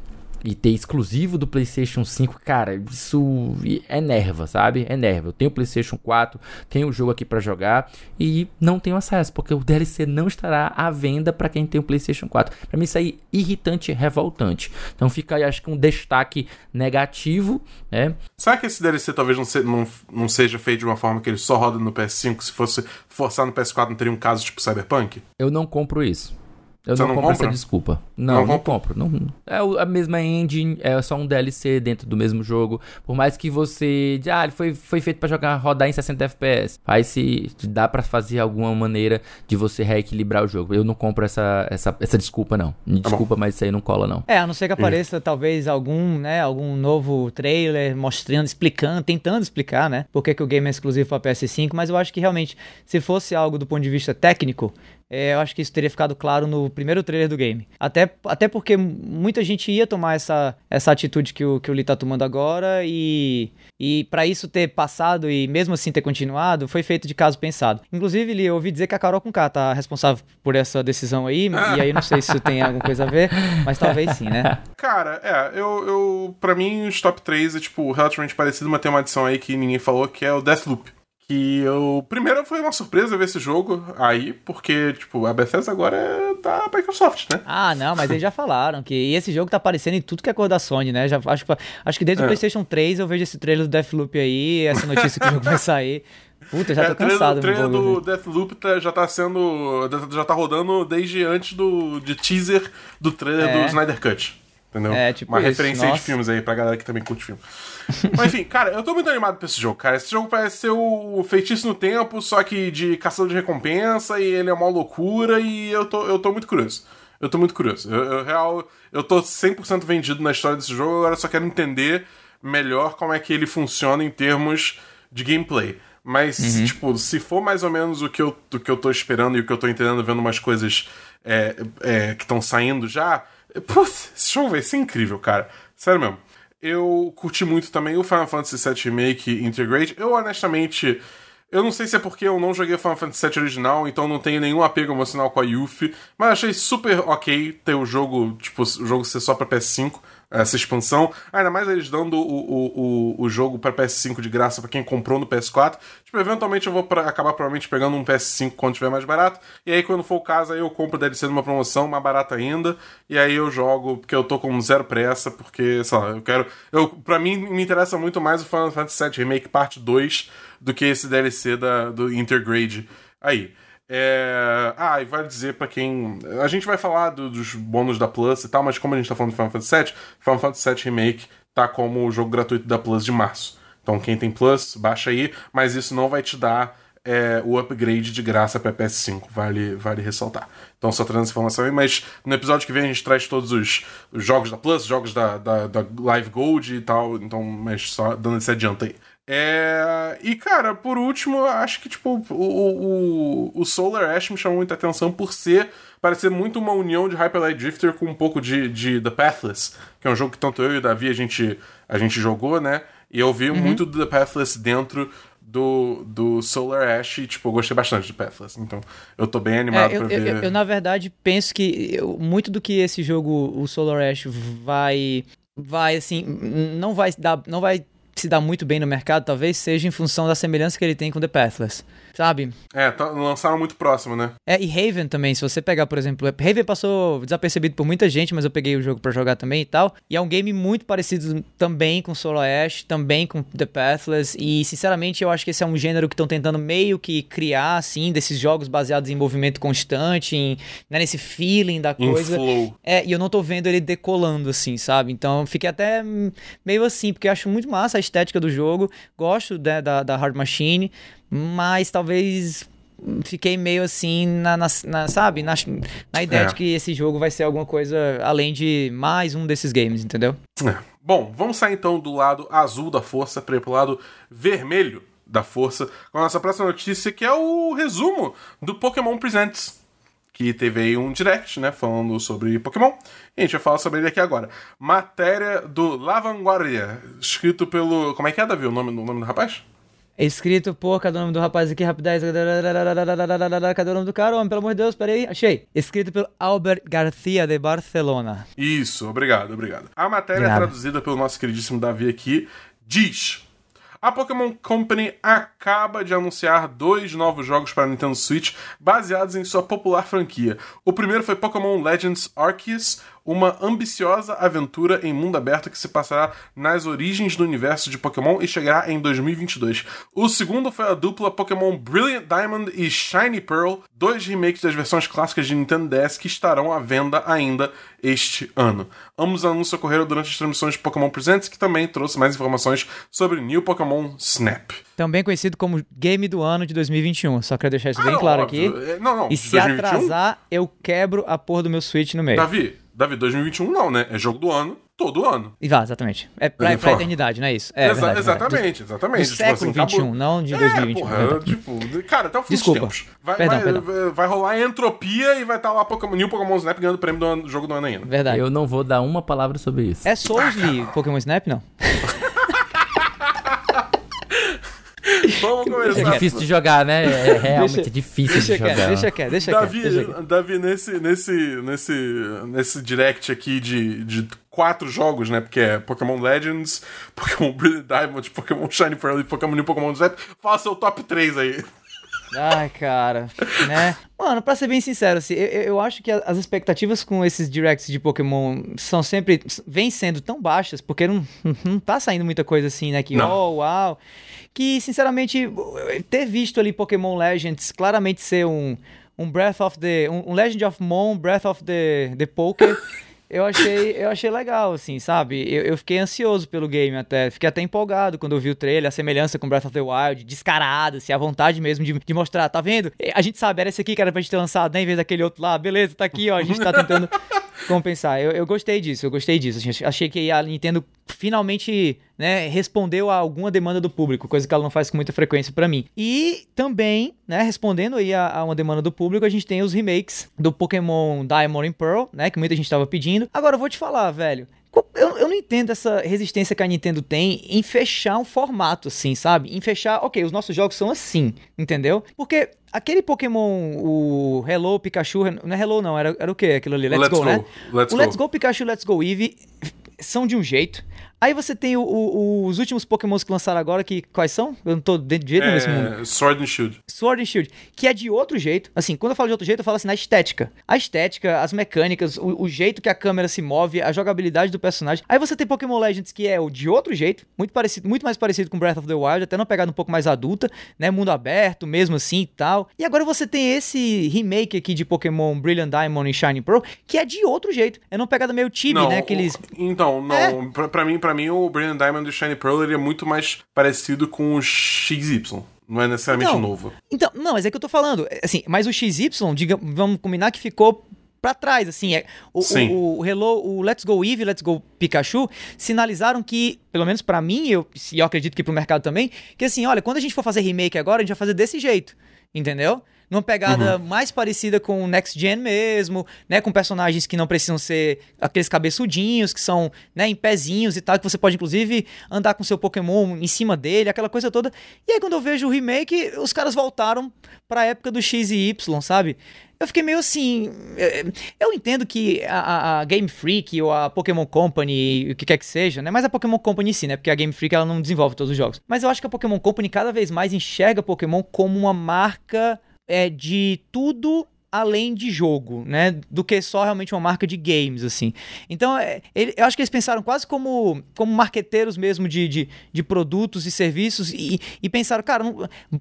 E ter exclusivo do PlayStation 5, cara, isso é nerva, sabe? É nerva. Eu tenho o PlayStation 4, tenho o jogo aqui para jogar e não tenho acesso, porque o DLC não estará à venda para quem tem o PlayStation 4. Para mim isso aí é irritante e revoltante. Então fica aí, acho que um destaque negativo, né? Será que esse DLC talvez não, se, não, não seja feito de uma forma que ele só roda no PS5? Se fosse forçar no PS4, não teria um caso tipo Cyberpunk? Eu não compro isso. Eu não, não compro compra? essa desculpa. Não, não, não compro. Não, é a mesma engine, é só um DLC dentro do mesmo jogo. Por mais que você. Ah, ele foi, foi feito para jogar, rodar em 60 FPS. Aí se dá para fazer alguma maneira de você reequilibrar o jogo. Eu não compro essa, essa, essa desculpa, não. Me tá desculpa, mas isso aí não cola, não. É, a não ser que apareça talvez algum, né, algum novo trailer mostrando, explicando, tentando explicar, né? Por que, que o game é exclusivo para PS5, mas eu acho que realmente, se fosse algo do ponto de vista técnico, é, eu acho que isso teria ficado claro no primeiro trailer do game. Até, até porque muita gente ia tomar essa, essa atitude que o, que o Lee tá tomando agora e, e para isso ter passado e mesmo assim ter continuado, foi feito de caso pensado. Inclusive, Lee, eu ouvi dizer que a Carol Conká tá responsável por essa decisão aí, e aí não sei se isso tem alguma coisa a ver, mas talvez sim, né? Cara, é, eu, eu pra mim os top 3 é tipo relativamente parecido, mas tem uma adição aí que ninguém falou, que é o Deathloop que eu. Primeiro foi uma surpresa ver esse jogo aí, porque, tipo, a Bethesda agora é da Microsoft, né? Ah, não, mas eles já falaram que e esse jogo tá aparecendo em tudo que é cor da Sony, né? Já, acho, acho que desde é. o PlayStation 3 eu vejo esse trailer do Deathloop aí, essa notícia que o jogo vai sair. Puta, já é, tô cansado. O trailer do Deathloop tá, já tá sendo. Já tá rodando desde antes do de teaser do trailer é. do Snyder Cut. Entendeu? É, tipo Uma isso, referência nossa. de filmes aí pra galera que também curte filme. Mas enfim, cara, eu tô muito animado pra esse jogo, cara. Esse jogo parece ser o Feitiço no Tempo, só que de caçador de recompensa, e ele é uma loucura, e eu tô, eu tô muito curioso. Eu tô muito curioso. Eu, eu real, eu tô 100% vendido na história desse jogo, agora eu só quero entender melhor como é que ele funciona em termos de gameplay. Mas, uhum. tipo, se for mais ou menos o que eu, o que eu tô esperando e o que eu tô entendendo, vendo umas coisas é, é, que estão saindo já, Putz, esse jogo vai ser incrível, cara. Sério mesmo. Eu curti muito também o Final Fantasy VII Remake Integrate. Eu, honestamente, eu não sei se é porque eu não joguei o Final Fantasy VII original, então não tenho nenhum apego emocional com a Yuffie, mas achei super ok ter o jogo, tipo, o jogo ser só pra PS5 essa expansão. Ainda mais eles dando o, o, o, jogo para PS5 de graça para quem comprou no PS4. Tipo, eventualmente eu vou pra, acabar provavelmente pegando um PS5 quando tiver mais barato. E aí, quando for o caso, aí eu compro DLC numa promoção, mais barata ainda. E aí eu jogo, porque eu tô com zero pressa, porque, sei lá, eu quero. Eu, pra mim, me interessa muito mais o Final Fantasy VII Remake Parte 2 do que esse DLC da, do Intergrade aí. É... Ah, e vale dizer para quem. A gente vai falar do, dos bônus da Plus e tal, mas como a gente tá falando de Final Fantasy VII, Final Fantasy VII Remake tá como o jogo gratuito da Plus de março. Então quem tem Plus, baixa aí, mas isso não vai te dar é, o upgrade de graça para PS5, vale, vale ressaltar. Então só trazendo essa informação aí, mas no episódio que vem a gente traz todos os, os jogos da Plus, jogos da, da, da, Live Gold e tal, então, mas só dando esse adianto aí. É... E, cara, por último, acho que, tipo, o, o, o Solar Ash me chamou muita atenção por ser, parecer muito uma união de Hyper Light Drifter com um pouco de, de The Pathless, que é um jogo que tanto eu e o Davi a gente, a gente jogou, né? E eu vi uhum. muito do The Pathless dentro do, do Solar Ash e, tipo, eu gostei bastante de Pathless. Então, eu tô bem animado é, eu, pra ver. Eu, eu, na verdade, penso que eu, muito do que esse jogo, o Solar Ash, vai. Vai, assim. Não vai dar. Não vai se dá muito bem no mercado, talvez seja em função da semelhança que ele tem com The Pathless. Sabe? É, tá, lançaram muito próximo, né? É, e Raven também, se você pegar, por exemplo, Raven passou desapercebido por muita gente, mas eu peguei o jogo para jogar também e tal. E é um game muito parecido também com Solo Ash, também com The Pathless. E, sinceramente, eu acho que esse é um gênero que estão tentando meio que criar, assim, desses jogos baseados em movimento constante, em, né, nesse feeling da coisa. flow. É, e eu não tô vendo ele decolando, assim, sabe? Então fiquei até meio assim, porque eu acho muito massa a estética do jogo. Gosto né, da, da Hard Machine, mas talvez fiquei meio assim, na, na, na sabe? Na, na ideia É. de que esse jogo vai ser alguma coisa além de mais um desses games, entendeu? É. Bom, vamos sair então do lado azul da força para ir pro lado vermelho da força com a nossa próxima notícia, que é o resumo do Pokémon Presents. Que teve aí um direct, né? Falando sobre Pokémon. E a gente vai falar sobre ele aqui agora. Matéria do Lavanguardia, escrito pelo. Como é que é, Davi? O nome, o nome do rapaz? Escrito por, cadê o nome do rapaz aqui, rapidez? Cadê o nome do cara? Homem, pelo amor de Deus, peraí, achei. Escrito pelo Albert Garcia de Barcelona. Isso, obrigado, obrigado. A matéria traduzida pelo nosso queridíssimo Davi aqui diz: A Pokémon Company acaba de anunciar dois novos jogos para Nintendo Switch baseados em sua popular franquia. O primeiro foi Pokémon Legends Arceus, uma ambiciosa aventura em mundo aberto que se passará nas origens do universo de Pokémon e chegará em 2022. O segundo foi a dupla Pokémon Brilliant Diamond e Shiny Pearl, dois remakes das versões clássicas de Nintendo DS que estarão à venda ainda este ano. Ambos os anúncios ocorreram durante as transmissões de Pokémon Presents, que também trouxe mais informações sobre New Pokémon Snap. Também conhecido como Game do Ano de 2021. Só queria deixar isso bem Ah, não, claro óbvio. aqui. É, Não, não. E se 2021? atrasar, eu quebro a porra do meu Switch no meio. Davi, Davi, 2021 não, né? É jogo do ano, todo ano. E vá, exatamente. É pra, Ele pra eternidade, não é isso? É, Exa- verdade, verdade. exatamente, Do exatamente. Tipo século assim, acabou- 21, não de É, 2021. porra, verdade. tipo, cara, até o fim Desculpa. dos tempos. Vai, Perdão, vai, perdão. vai rolar entropia e vai estar lá Pokémon, New Pokémon Snap ganhando o prêmio do ano- jogo do ano ainda. Verdade. Eu não vou dar uma palavra sobre isso. É Soulsly Pokémon Snap, não? Vamos É começar. difícil de jogar, né? É realmente Deixa- difícil Deixa de quieto, jogar. deixa quieto, deixa quieto. Davi, deixa quieto. Davi nesse, nesse, nesse, nesse direct aqui de, de quatro jogos, né? Porque é Pokémon Legends, Pokémon Brilliant Diamond, Pokémon Shiny Pearl e Pokémon New Pokémon Snap. Faça o top 3 aí. Ai, cara, né? Mano, pra ser bem sincero, assim, eu, eu acho que as expectativas com esses directs de Pokémon são sempre. vêm sendo tão baixas, porque não, não tá saindo muita coisa assim, né? Que, Não. oh, uau. Que, sinceramente, ter visto ali Pokémon Legends claramente ser um, um Breath of the. Um, um Legend of Mon, Breath of the, the Poker. Eu achei, eu achei legal, assim, sabe? Eu, eu fiquei ansioso pelo game até. Fiquei até empolgado quando eu vi o trailer, a semelhança com Breath of the Wild, descarada, assim, a vontade mesmo de, de mostrar, tá vendo? A gente sabe, era esse aqui que era pra gente ter lançado, né? Em vez daquele outro lá. Beleza, tá aqui, ó. A gente tá tentando compensar. Eu, eu gostei disso, eu gostei disso. Assim, achei que a Nintendo finalmente, né, respondeu a alguma demanda do público, coisa que ela não faz com muita frequência pra mim. E também, né, respondendo aí a, a uma demanda do público, a gente tem os remakes do Pokémon Diamond and Pearl, né, que muita gente tava pedindo. Agora eu vou te falar, velho. Eu, eu não entendo essa resistência que a Nintendo tem em fechar um formato assim, sabe? Em fechar, ok, os nossos jogos são assim, entendeu? Porque aquele Pokémon, o Hello Pikachu, não é Hello não, era, era o quê? Aquilo ali, Let's, Go, né? Let's o go. Let's Go Pikachu, Let's Go Eevee são de um jeito. Aí você tem o- o- os últimos Pokémons que lançaram agora, que quais são? Eu não tô dentro de jeito nesse mundo. É, Sword and Shield. Sword and Shield, que é de outro jeito. Assim, quando eu falo de outro jeito, eu falo assim na estética. A estética, as mecânicas, o, o jeito que a câmera se move, a jogabilidade do personagem. Aí você tem Pokémon Legends, que é o de outro jeito, muito parecido, muito mais parecido com Breath of the Wild, até uma pegada um pouco mais adulta, né? Mundo aberto, mesmo assim e tal. E agora você tem esse remake aqui de Pokémon Brilliant Diamond e Shining Pearl, que é de outro jeito. É numa pegada meio Tibi, Não, né? Aqueles. então, não. É. Pra, pra mim, pra mim, o Brilliant Diamond e o Shiny Pearl ele é muito mais parecido com o XY. Não é necessariamente Não. novo. Então, não, mas é que eu tô falando. é, Assim, mas o XY, diga, vamos combinar que ficou pra trás, assim, é, o, o, o Hello, o Let's Go Eevee, Let's Go Pikachu sinalizaram que, pelo menos pra mim, eu, e eu acredito que pro mercado também, que assim, olha, quando a gente for fazer remake agora, a gente vai fazer desse jeito, entendeu? Numa pegada uhum. mais parecida com o Next Gen mesmo, né? Com personagens que não precisam ser aqueles cabeçudinhos, que são, né, em pezinhos e tal, que você pode, inclusive, andar com seu Pokémon em cima dele, aquela coisa toda. E aí, quando eu vejo o remake, os caras voltaram pra época do X e Y, sabe? eu fiquei meio assim. Eu entendo que a, a, Game Freak ou a Pokémon Company, o que quer que seja, né? Mas a Pokémon Company sim, né? Porque a Game Freak ela não desenvolve todos os jogos. Mas eu acho que a Pokémon Company cada vez mais enxerga Pokémon como uma marca é, de tudo além de jogo, né? Do que só realmente uma marca de games, assim. Então, é, ele, eu acho que eles pensaram quase como, como marqueteiros mesmo de, de, de produtos e serviços e, e pensaram, cara,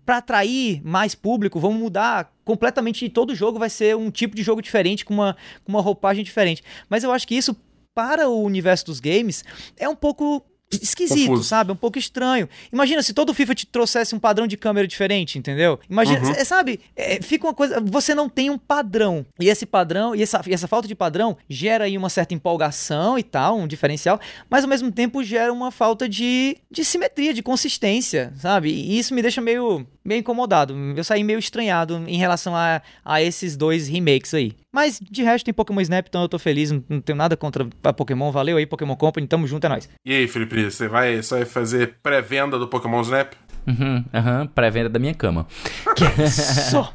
para atrair mais público, vamos mudar completamente todo jogo vai ser um tipo de jogo diferente, com uma, com uma roupagem diferente. Mas eu acho que isso para o universo dos games é um pouco esquisito, Confuso. sabe? Um pouco estranho. Imagina se todo FIFA te trouxesse um padrão de câmera diferente, entendeu? Imagina, uhum. é, sabe? É, fica uma coisa. Você não tem um padrão. E esse padrão, e essa, e essa falta de padrão gera aí uma certa empolgação e tal, um diferencial, mas ao mesmo tempo gera uma falta de, de simetria, de consistência, sabe? E isso me deixa meio, meio incomodado. Eu saí meio estranhado em relação a, a esses dois remakes aí. Mas de resto tem Pokémon Snap, então eu tô feliz, não, não tenho nada contra a Pokémon. Valeu aí, Pokémon Company, tamo junto, é nóis. E aí, Felipe, você vai, você vai fazer pré-venda do Pokémon Snap? Uhum, uhum, pré-venda da minha cama. que só?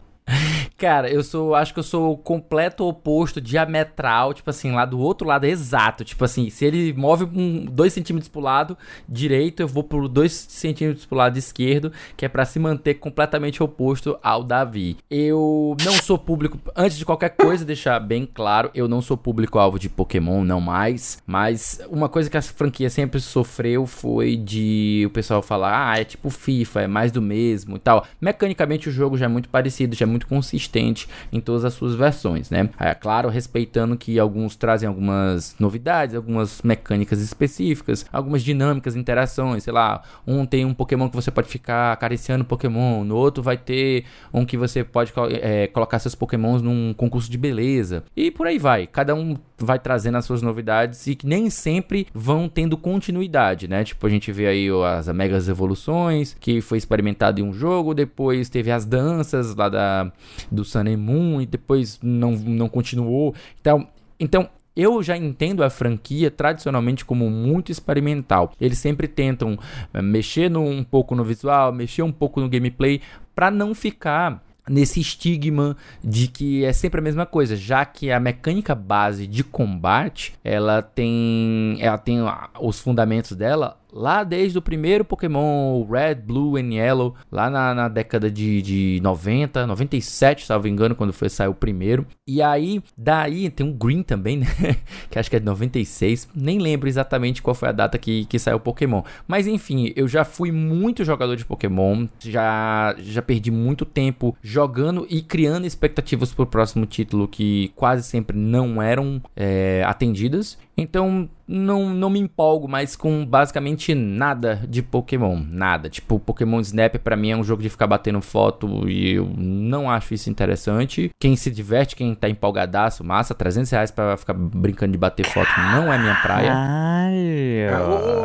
Cara, eu sou, acho que eu sou o completo oposto, diametral, tipo assim, lá do outro lado exato. Tipo assim, se ele move um, dois centímetros pro lado direito, eu vou por dois centímetros pro lado esquerdo, que é para se manter completamente oposto ao Davi. Eu não sou público, antes de qualquer coisa, deixar bem claro, eu não sou público-alvo de Pokémon, não mais. Mas uma coisa que a franquia sempre sofreu foi de o pessoal falar, ah, é tipo FIFA, é mais do mesmo e tal. Mecanicamente o jogo já é muito parecido, já é muito consistente em todas as suas versões, né? É claro, respeitando que alguns trazem algumas novidades, algumas mecânicas específicas, algumas dinâmicas, interações, sei lá, um tem um Pokémon que você pode ficar acariciando Pokémon, no outro vai ter um que você pode é, colocar seus Pokémons num concurso de beleza, e por aí vai. Cada um vai trazendo as suas novidades e que nem sempre vão tendo continuidade, né? Tipo, a gente vê aí as Megas Evoluções, que foi experimentado em um jogo, depois teve as danças lá da, do Sun and Moon e depois não, não continuou. Então, então eu já entendo a franquia tradicionalmente como muito experimental. Eles sempre tentam eh, mexer no, um pouco no visual, mexer um pouco no gameplay para não ficar nesse estigma de que é sempre a mesma coisa, já que a mecânica base de combate, ela tem ela tem os fundamentos dela lá desde o primeiro Pokémon Red, Blue and Yellow, lá na, na década de, de 90, 97, se não me engano, quando foi sair o primeiro. E aí, daí tem um Green também, né? que acho que é de 96, nem lembro exatamente qual foi a data que, que saiu o Pokémon. Mas enfim, eu já fui muito jogador de Pokémon, já, já perdi muito tempo jogando e criando expectativas para o próximo título que quase sempre não eram é, atendidas. Então, não, não me empolgo mais com basicamente nada de Pokémon. Nada. Tipo, Pokémon Snap para mim é um jogo de ficar batendo foto e eu não acho isso interessante. Quem se diverte, quem tá empolgadaço, massa, 300 reais pra ficar brincando de bater foto não é minha praia. Ai,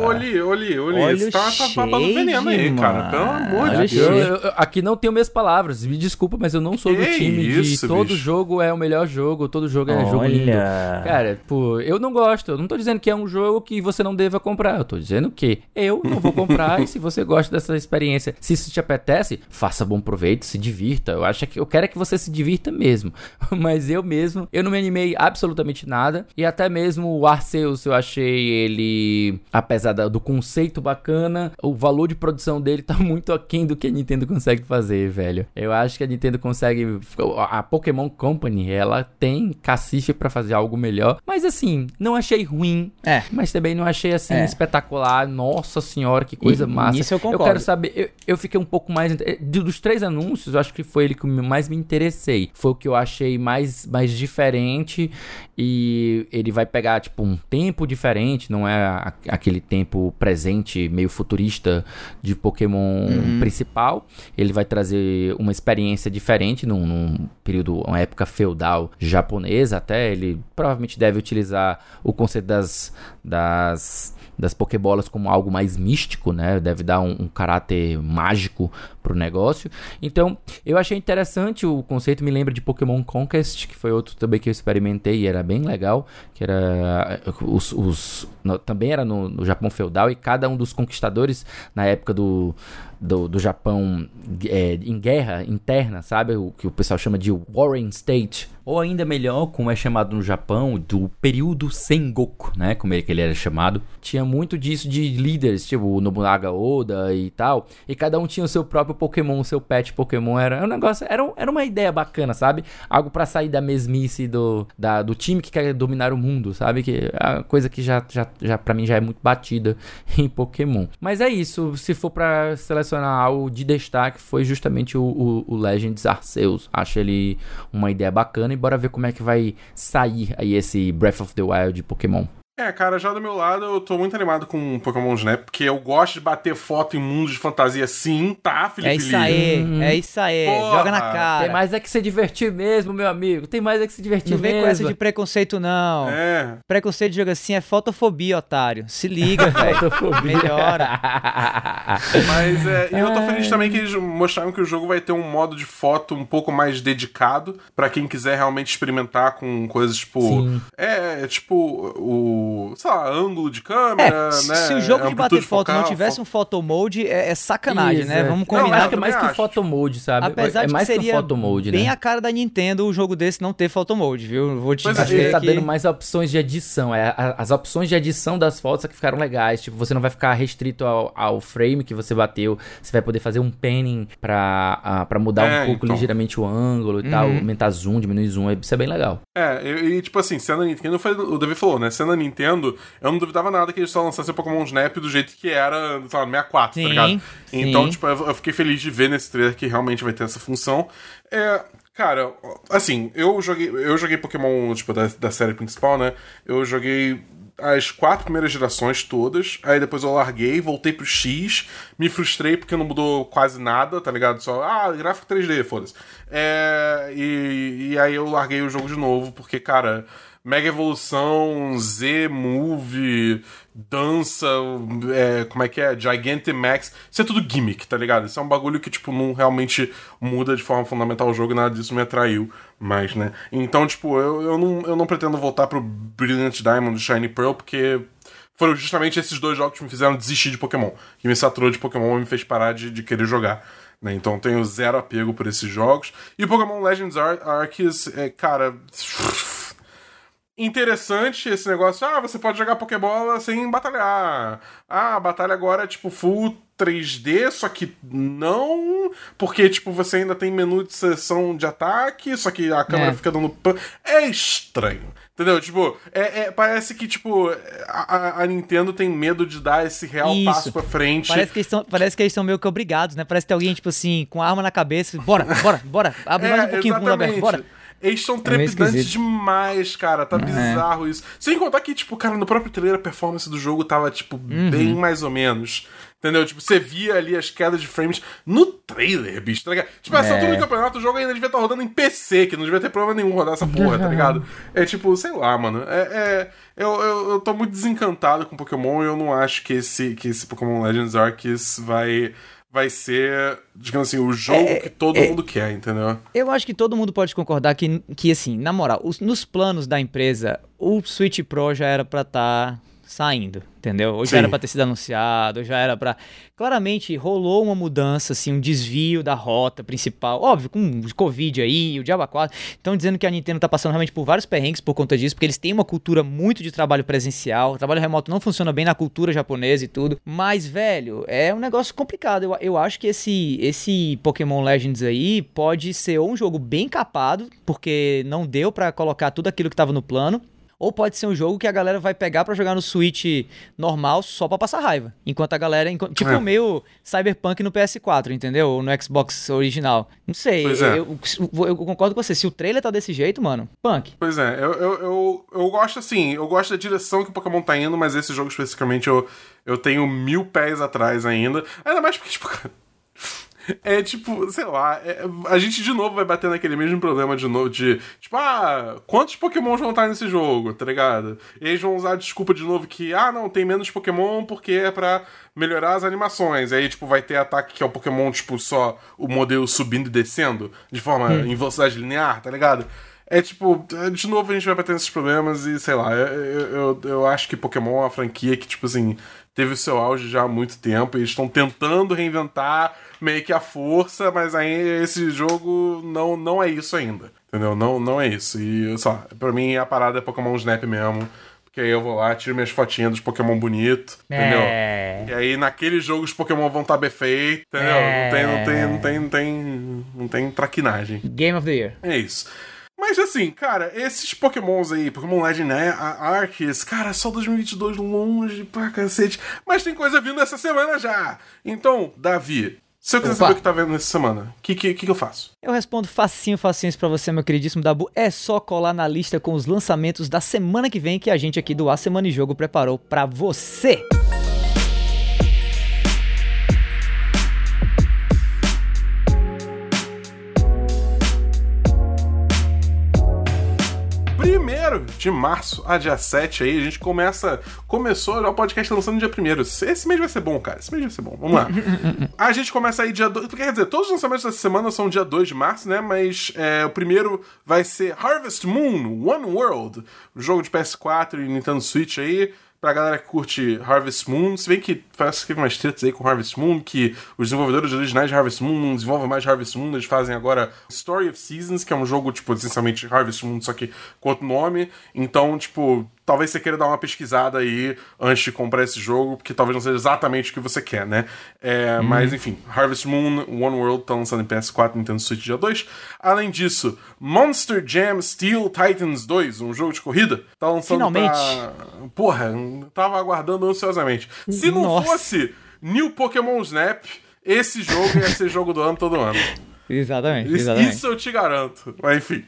Oli, Oli, Oli, você tá, tá babando veneno aí, mano. cara. Pelo amor de Deus. Eu, eu, aqui não tenho minhas palavras. Me desculpa, mas eu não sou que do time isso, de todo bicho? jogo é o melhor jogo, todo jogo é Olha. jogo lindo. Cara, pô, eu não gosto. Eu não tô dizendo que é um jogo que você não deva comprar. Eu tô dizendo que eu não vou comprar e se você gosta dessa experiência, se isso te apetece, faça bom proveito, se divirta. Eu acho que eu quero é que você se divirta mesmo. Mas eu mesmo, eu não me animei absolutamente nada e até mesmo o Arceus eu achei ele, apesar do conceito bacana, o valor de produção dele tá muito aquém do que a Nintendo consegue fazer, velho. Eu acho que a Nintendo consegue a Pokémon Company, ela tem cacife para fazer algo melhor, mas assim, não achei ruim. É. Mas também não achei assim é. espetacular. Nossa senhora, que coisa e, massa. Isso eu concordo. Eu quero saber, eu, eu fiquei um pouco mais. Dos três anúncios, eu acho que foi ele que mais me interessei. Foi o que eu achei mais, mais diferente. E ele vai pegar, tipo, um tempo diferente, não é a, aquele tempo presente, meio futurista de Pokémon uhum. principal. Ele vai trazer uma experiência diferente num, num período, uma época feudal japonesa até. Ele provavelmente deve utilizar o conceito das, das das Pokébolas como algo mais místico, né? Deve dar um, um caráter mágico pro negócio. Então, eu achei interessante o conceito, me lembra de Pokémon Conquest, que foi outro também que eu experimentei e era bem legal, que era os, os no, também era no, no Japão feudal e cada um dos conquistadores na época do do, do Japão é, em guerra interna, sabe? O que o pessoal chama de Warring State. Ou ainda melhor, como é chamado no Japão, do período Sengoku, né? Como é que ele era chamado. Tinha muito disso de líderes, tipo o Nobunaga Oda e tal. E cada um tinha o seu próprio Pokémon, o seu pet Pokémon. Era um negócio, era, era uma ideia bacana, sabe? Algo para sair da mesmice do, da, do time que quer dominar o mundo, sabe? Que é coisa que já, já, já para mim já é muito batida em Pokémon. Mas é isso, se for para selecionar de destaque, foi justamente o, o, o Legends Arceus. Acho ele uma ideia bacana e bora ver como é que vai sair aí esse Breath of the Wild de Pokémon. É, cara, já do meu lado eu tô muito animado com Pokémon Snap, porque eu gosto de bater foto em mundos de fantasia sim, tá, Felipe É isso aí, hum. é isso aí, Porra. joga na cara. Tem mais é que se divertir mesmo, meu amigo, tem mais é que se divertir não mesmo. Não vem com essa de preconceito não. É. Preconceito de jogo assim é fotofobia, otário. Se liga, velho. Melhora. Mas é, e eu tô feliz também que eles mostraram que o jogo vai ter um modo de foto um pouco mais dedicado para quem quiser realmente experimentar com coisas tipo... Sim. É, tipo o sei lá, ângulo de câmera, é, né? Se o jogo de bater foto focal, não tivesse um photo mode, é, é sacanagem, Isso, né? É. Vamos combinar. Não, acho que é mais que o photo mode, sabe? Apesar é de mais que seria que o photo mode, bem né? a cara da Nintendo o jogo desse não ter photo mode, viu? Vou te pois dizer ele tá que... dando mais opções de edição. É, as opções de edição das fotos é que ficaram legais. Tipo, você não vai ficar restrito ao, ao frame que você bateu. Você vai poder fazer um panning pra, uh, pra mudar é, um pouco então. ligeiramente o ângulo e uhum. tal, aumentar zoom, diminuir zoom. Isso é bem legal. É, e tipo assim, sendo a Nintendo, o Davi falou, né? Sendo a Nintendo, eu não duvidava nada que eles só lançassem o Pokémon Snap do jeito que era, sei lá, 64, sim, tá ligado? Então, sim. tipo, eu, fiquei feliz de ver nesse trailer que realmente vai ter essa função. É, cara, assim, eu joguei, eu joguei Pokémon, tipo, da, da série principal, né? Eu joguei as quatro primeiras gerações todas, aí depois eu larguei, voltei pro X, me frustrei porque não mudou quase nada, tá ligado? Só, ah, gráfico 3D, foda-se. É, e, e aí eu larguei o jogo de novo, porque, cara, Mega Evolução, Z Move, dança, é, como é que é? Gigantamax. Isso é tudo gimmick, tá ligado? Isso é um bagulho que, tipo, não realmente muda de forma fundamental o jogo nada disso me atraiu mais, né? Então, tipo, eu, eu, não, eu não pretendo voltar pro Brilliant Diamond e Shiny Pearl porque foram justamente esses dois jogos que me fizeram desistir de Pokémon. Que me saturou de Pokémon e me fez parar de, de querer jogar. Né? Então tenho zero apego por esses jogos. E o Pokémon Legends Ar Arceus, é, cara interessante esse negócio. Ah, você pode jogar Pokébola sem batalhar. Ah, a batalha agora é tipo full 3D, só que não, porque tipo você ainda tem menu de seleção de ataque, só que a câmera é. fica dando pan. É estranho. Entendeu? Tipo, é, é, parece que, tipo, a, a, Nintendo tem medo de dar esse real Isso. passo pra frente. Parece que, eles estão, parece que eles meio que obrigados, né? Parece que tem alguém, tipo assim, com arma na cabeça. Bora, bora, bora. Abre é, mais um pouquinho o mundo aberto, bora. Eles são é trepidantes demais, cara. Tá é. bizarro isso. Sem contar que, tipo, cara, no próprio trailer a performance do jogo tava, tipo, uhum. bem mais ou menos. Entendeu? Tipo, você via ali as quedas de frames no trailer, bicho, tá ligado? Tipo, essa é. altura do campeonato, o jogo ainda devia estar tá rodando em PC, que não devia ter problema nenhum rodar essa porra, tá ligado? É tipo, sei lá, mano. É, é eu, eu, eu tô muito desencantado com Pokémon e eu não acho que esse, que esse Pokémon Legends Arceus vai vai ser, digamos assim, o jogo é, que todo é, mundo quer, entendeu? Eu acho que todo mundo pode concordar que, que assim, na moral, os, nos planos da empresa, o Switch Pro já era pra estar tá saindo, entendeu? Ou já Sim. era para ter sido anunciado, ou já era para Claramente rolou uma mudança, assim, um desvio da rota principal. Óbvio, com o Covid aí, o Diaba 4. Estão dizendo que a Nintendo tá passando realmente por vários perrengues por conta disso, porque eles têm uma cultura muito de trabalho presencial. O trabalho remoto não funciona bem na cultura japonesa e tudo. Mas, velho, é um negócio complicado. Eu, eu acho que esse, esse Pokémon Legends aí pode ser ou um jogo bem capado, porque não deu para colocar tudo aquilo que tava no plano ou pode ser um jogo que a galera vai pegar para jogar no Switch normal só para passar raiva. Enquanto a galera. Tipo é. meio Cyberpunk no PS4, entendeu? Ou no Xbox original. Não sei. É. Eu, eu, eu, concordo com você. Se o trailer tá desse jeito, mano, punk. Pois é, eu, eu, eu, eu gosto assim. Eu gosto da direção que o Pokémon tá indo, mas esse jogo especificamente eu, eu tenho mil pés atrás ainda. Ainda mais porque, tipo. É tipo, sei lá, é- a gente de novo vai bater naquele mesmo problema de novo de, tipo, ah, quantos Pokémon vão estar nesse jogo, tá ligado? E eles vão usar a desculpa de novo que, ah, não, tem menos Pokémon porque é pra melhorar as animações. Aí, tipo, vai ter ataque que é o Pokémon, tipo, só o modelo subindo e descendo, de forma em velocidade linear, tá ligado? É tipo, de novo a gente vai bater nesses problemas e sei lá, eu, eu, eu, eu acho que Pokémon é uma franquia que, tipo assim, teve o seu auge já há muito tempo e eles estão tentando reinventar meio que a força, mas aí esse jogo não, não é isso ainda. Entendeu? Não, não é isso. E só, pra mim a parada é Pokémon Snap mesmo. Porque aí eu vou lá, tiro minhas fotinhas dos Pokémon bonito, entendeu? É. E aí naquele jogo os Pokémon vão estar bem feitos, entendeu? É. Não tem, não tem, não tem, não tem, não tem traquinagem. Game of the Year. É isso. Mas assim, cara, esses Pokémons aí, Pokémon Legend, né? A Arceus, cara, só 2022 longe pra cacete. Mas tem coisa vindo essa semana já. Então, Davi, se eu quiser Opa. saber o que tá vendo nessa semana, o que, que, que eu faço? Eu respondo facinho, facinho isso pra você, meu queridíssimo Dabu. É só colar na lista com os lançamentos da semana que vem que a gente aqui do A Semana em Jogo preparou pra você. Primeiro de março a dia 7 aí, a gente começa. Começou já o podcast lançando no dia 1 Esse mês vai ser bom, cara. Esse mês vai ser bom. Vamos lá. a gente começa aí dia 2. Quer dizer, todos os lançamentos dessa semana são dia 2 de março, né? Mas é, o primeiro vai ser Harvest Moon One World, jogo de PS4 e Nintendo Switch aí. Pra galera que curte Harvest Moon, se bem que parece que teve umas tretas aí com Harvest Moon, que os desenvolvedores originais de Harvest Moon não desenvolvem mais Harvest Moon, eles fazem agora Story of Seasons, que é um jogo, tipo, essencialmente Harvest Moon, só que com outro nome. Então, tipo, talvez você queira dar uma pesquisada aí antes de comprar esse jogo, porque talvez não seja exatamente o que você quer, né? É, Mas, enfim, Harvest Moon One World tá lançando em PS4 e Nintendo Switch dia 2. Além disso, Monster Jam Steel Titans 2, um jogo de corrida, tá lançando Finalmente. pra... Porra, tava aguardando ansiosamente. Se não Nossa. fosse New Pokémon Snap, esse jogo ia ser jogo do ano todo ano. Exatamente, Isso, exatamente. isso eu te garanto. Mas enfim.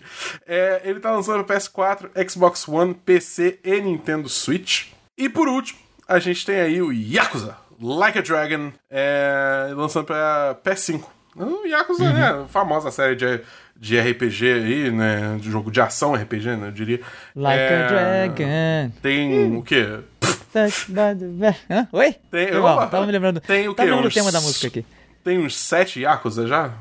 É, ele tá lançando no PS4, Xbox One, PC e Nintendo Switch. E por último, a gente tem aí o Yakuza Like a Dragon, é, lançando pra PS5. O Yakuza, Uhum. né? Famosa série de, de RPG aí, né? De jogo de ação RPG, né? Eu diria. Like É, a dragon. Tem o quê? Hã? Oi? Tem- Foi opa. tava me lembrando. Tem o quê? lembrando o tema da música aqui. Tem uns sete Yakuza já?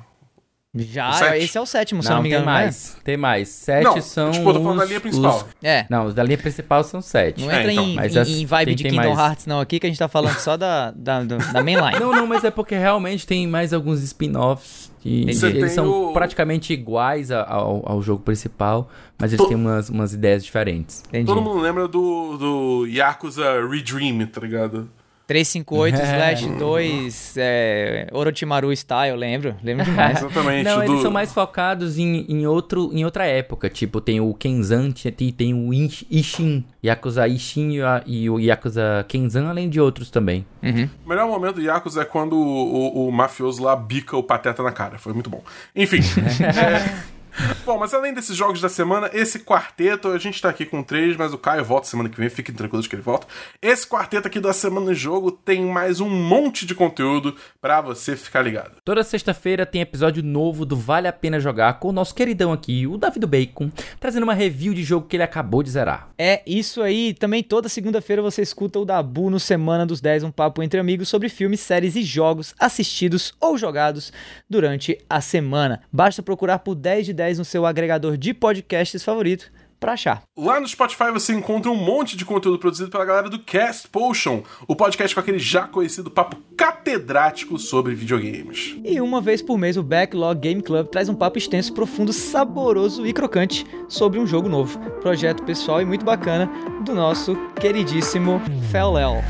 Já, esse é o sétimo, se Não, não me tem engano. não é? mais. Tem mais. Sete Não, são. tipo, eu tô falando da os- linha principal. os- É. Não, os da linha principal são sete. Não É, entra então, em, mas em- as- em vibe tem- de tem Kingdom mais. Hearts, não, aqui, que a gente tá falando só da, da, do- da mainline. Não, não, mas é porque realmente tem mais alguns spin-offs. E Você eles tem são o- praticamente iguais ao, ao jogo principal, mas eles To- têm umas, umas ideias diferentes. Entendi. Todo mundo lembra do, do Yakuza Redream, tá ligado? 358 É. slash 2 é, Orochimaru style, eu lembro. Lembro demais. Exatamente. Não, do... eles são mais focados em, em, outro, em outra época. Tipo, tem o Kenzan e tem o Ish- Ishin. Yakuza Ishin e e o Yakuza Kenzan, além de outros também. Uhum. O melhor momento do Yakuza é quando o, o- o mafioso lá bica o pateta na cara. Foi muito bom. Enfim. é... Bom, mas além desses jogos da semana, esse quarteto, a gente tá aqui com três, mas o Caio volta semana que vem, fiquem tranquilos que ele volta. Esse quarteto aqui da semana de jogo tem mais um monte de conteúdo pra você ficar ligado. Toda sexta-feira tem episódio novo do Vale a Pena Jogar com o nosso queridão aqui, o Davi do Bacon, trazendo uma review de jogo que ele acabou de zerar. É isso aí. Também toda segunda-feira você escuta o Dabu no Semana dos 10, um papo entre amigos sobre filmes, séries e jogos assistidos ou jogados durante a semana. Basta procurar por 10 de 10 no seu agregador de podcasts favorito pra achar. Lá no Spotify você encontra um monte de conteúdo produzido pela galera do Cast Potion, o podcast com aquele já conhecido papo catedrático sobre videogames. E uma vez por mês o Backlog Game Club traz um papo extenso, profundo, saboroso e crocante sobre um jogo novo. Projeto pessoal e muito bacana do nosso queridíssimo Fel-El.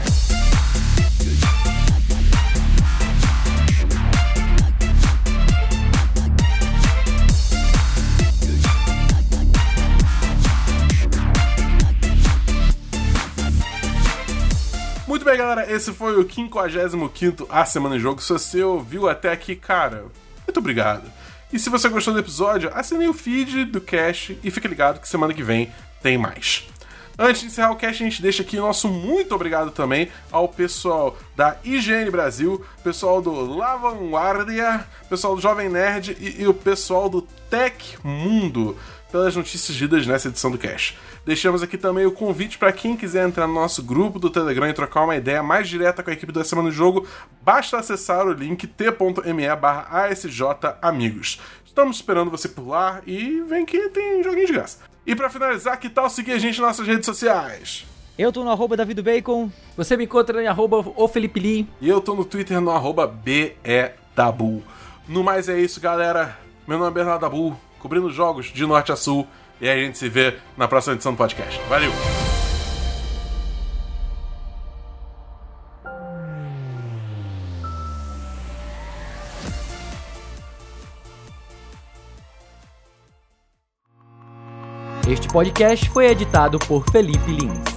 Bem, galera, esse foi o 55 A Semana em Jogo. Se você ouviu até aqui, cara, muito obrigado. E se você gostou do episódio, assine o feed do Cash e fique ligado que semana que vem tem mais. Antes de encerrar o cast, a gente deixa aqui nosso muito obrigado também ao pessoal da IGN Brasil, pessoal do La Vanguardia, pessoal do Jovem Nerd e, e o pessoal do Tech Mundo pelas notícias didas nessa edição do Cash. Deixamos aqui também o convite para quem quiser entrar no nosso grupo do Telegram e trocar uma ideia mais direta com a equipe da Semana do Jogo, basta acessar o link t.me barra Amigos. Estamos esperando você por lá e vem que tem joguinho de graça. E para finalizar, que tal seguir a gente nas nossas redes sociais? Eu tô no arroba David Bacon. Você me encontra em arroba o Felipe Lim. E eu tô no Twitter no arroba BEDabu. No mais é isso, galera. Meu nome é Bernardo Dabu cobrindo jogos de norte a sul. E aí a gente se vê na próxima edição do podcast. Valeu! Este podcast foi editado por Felipe Lins.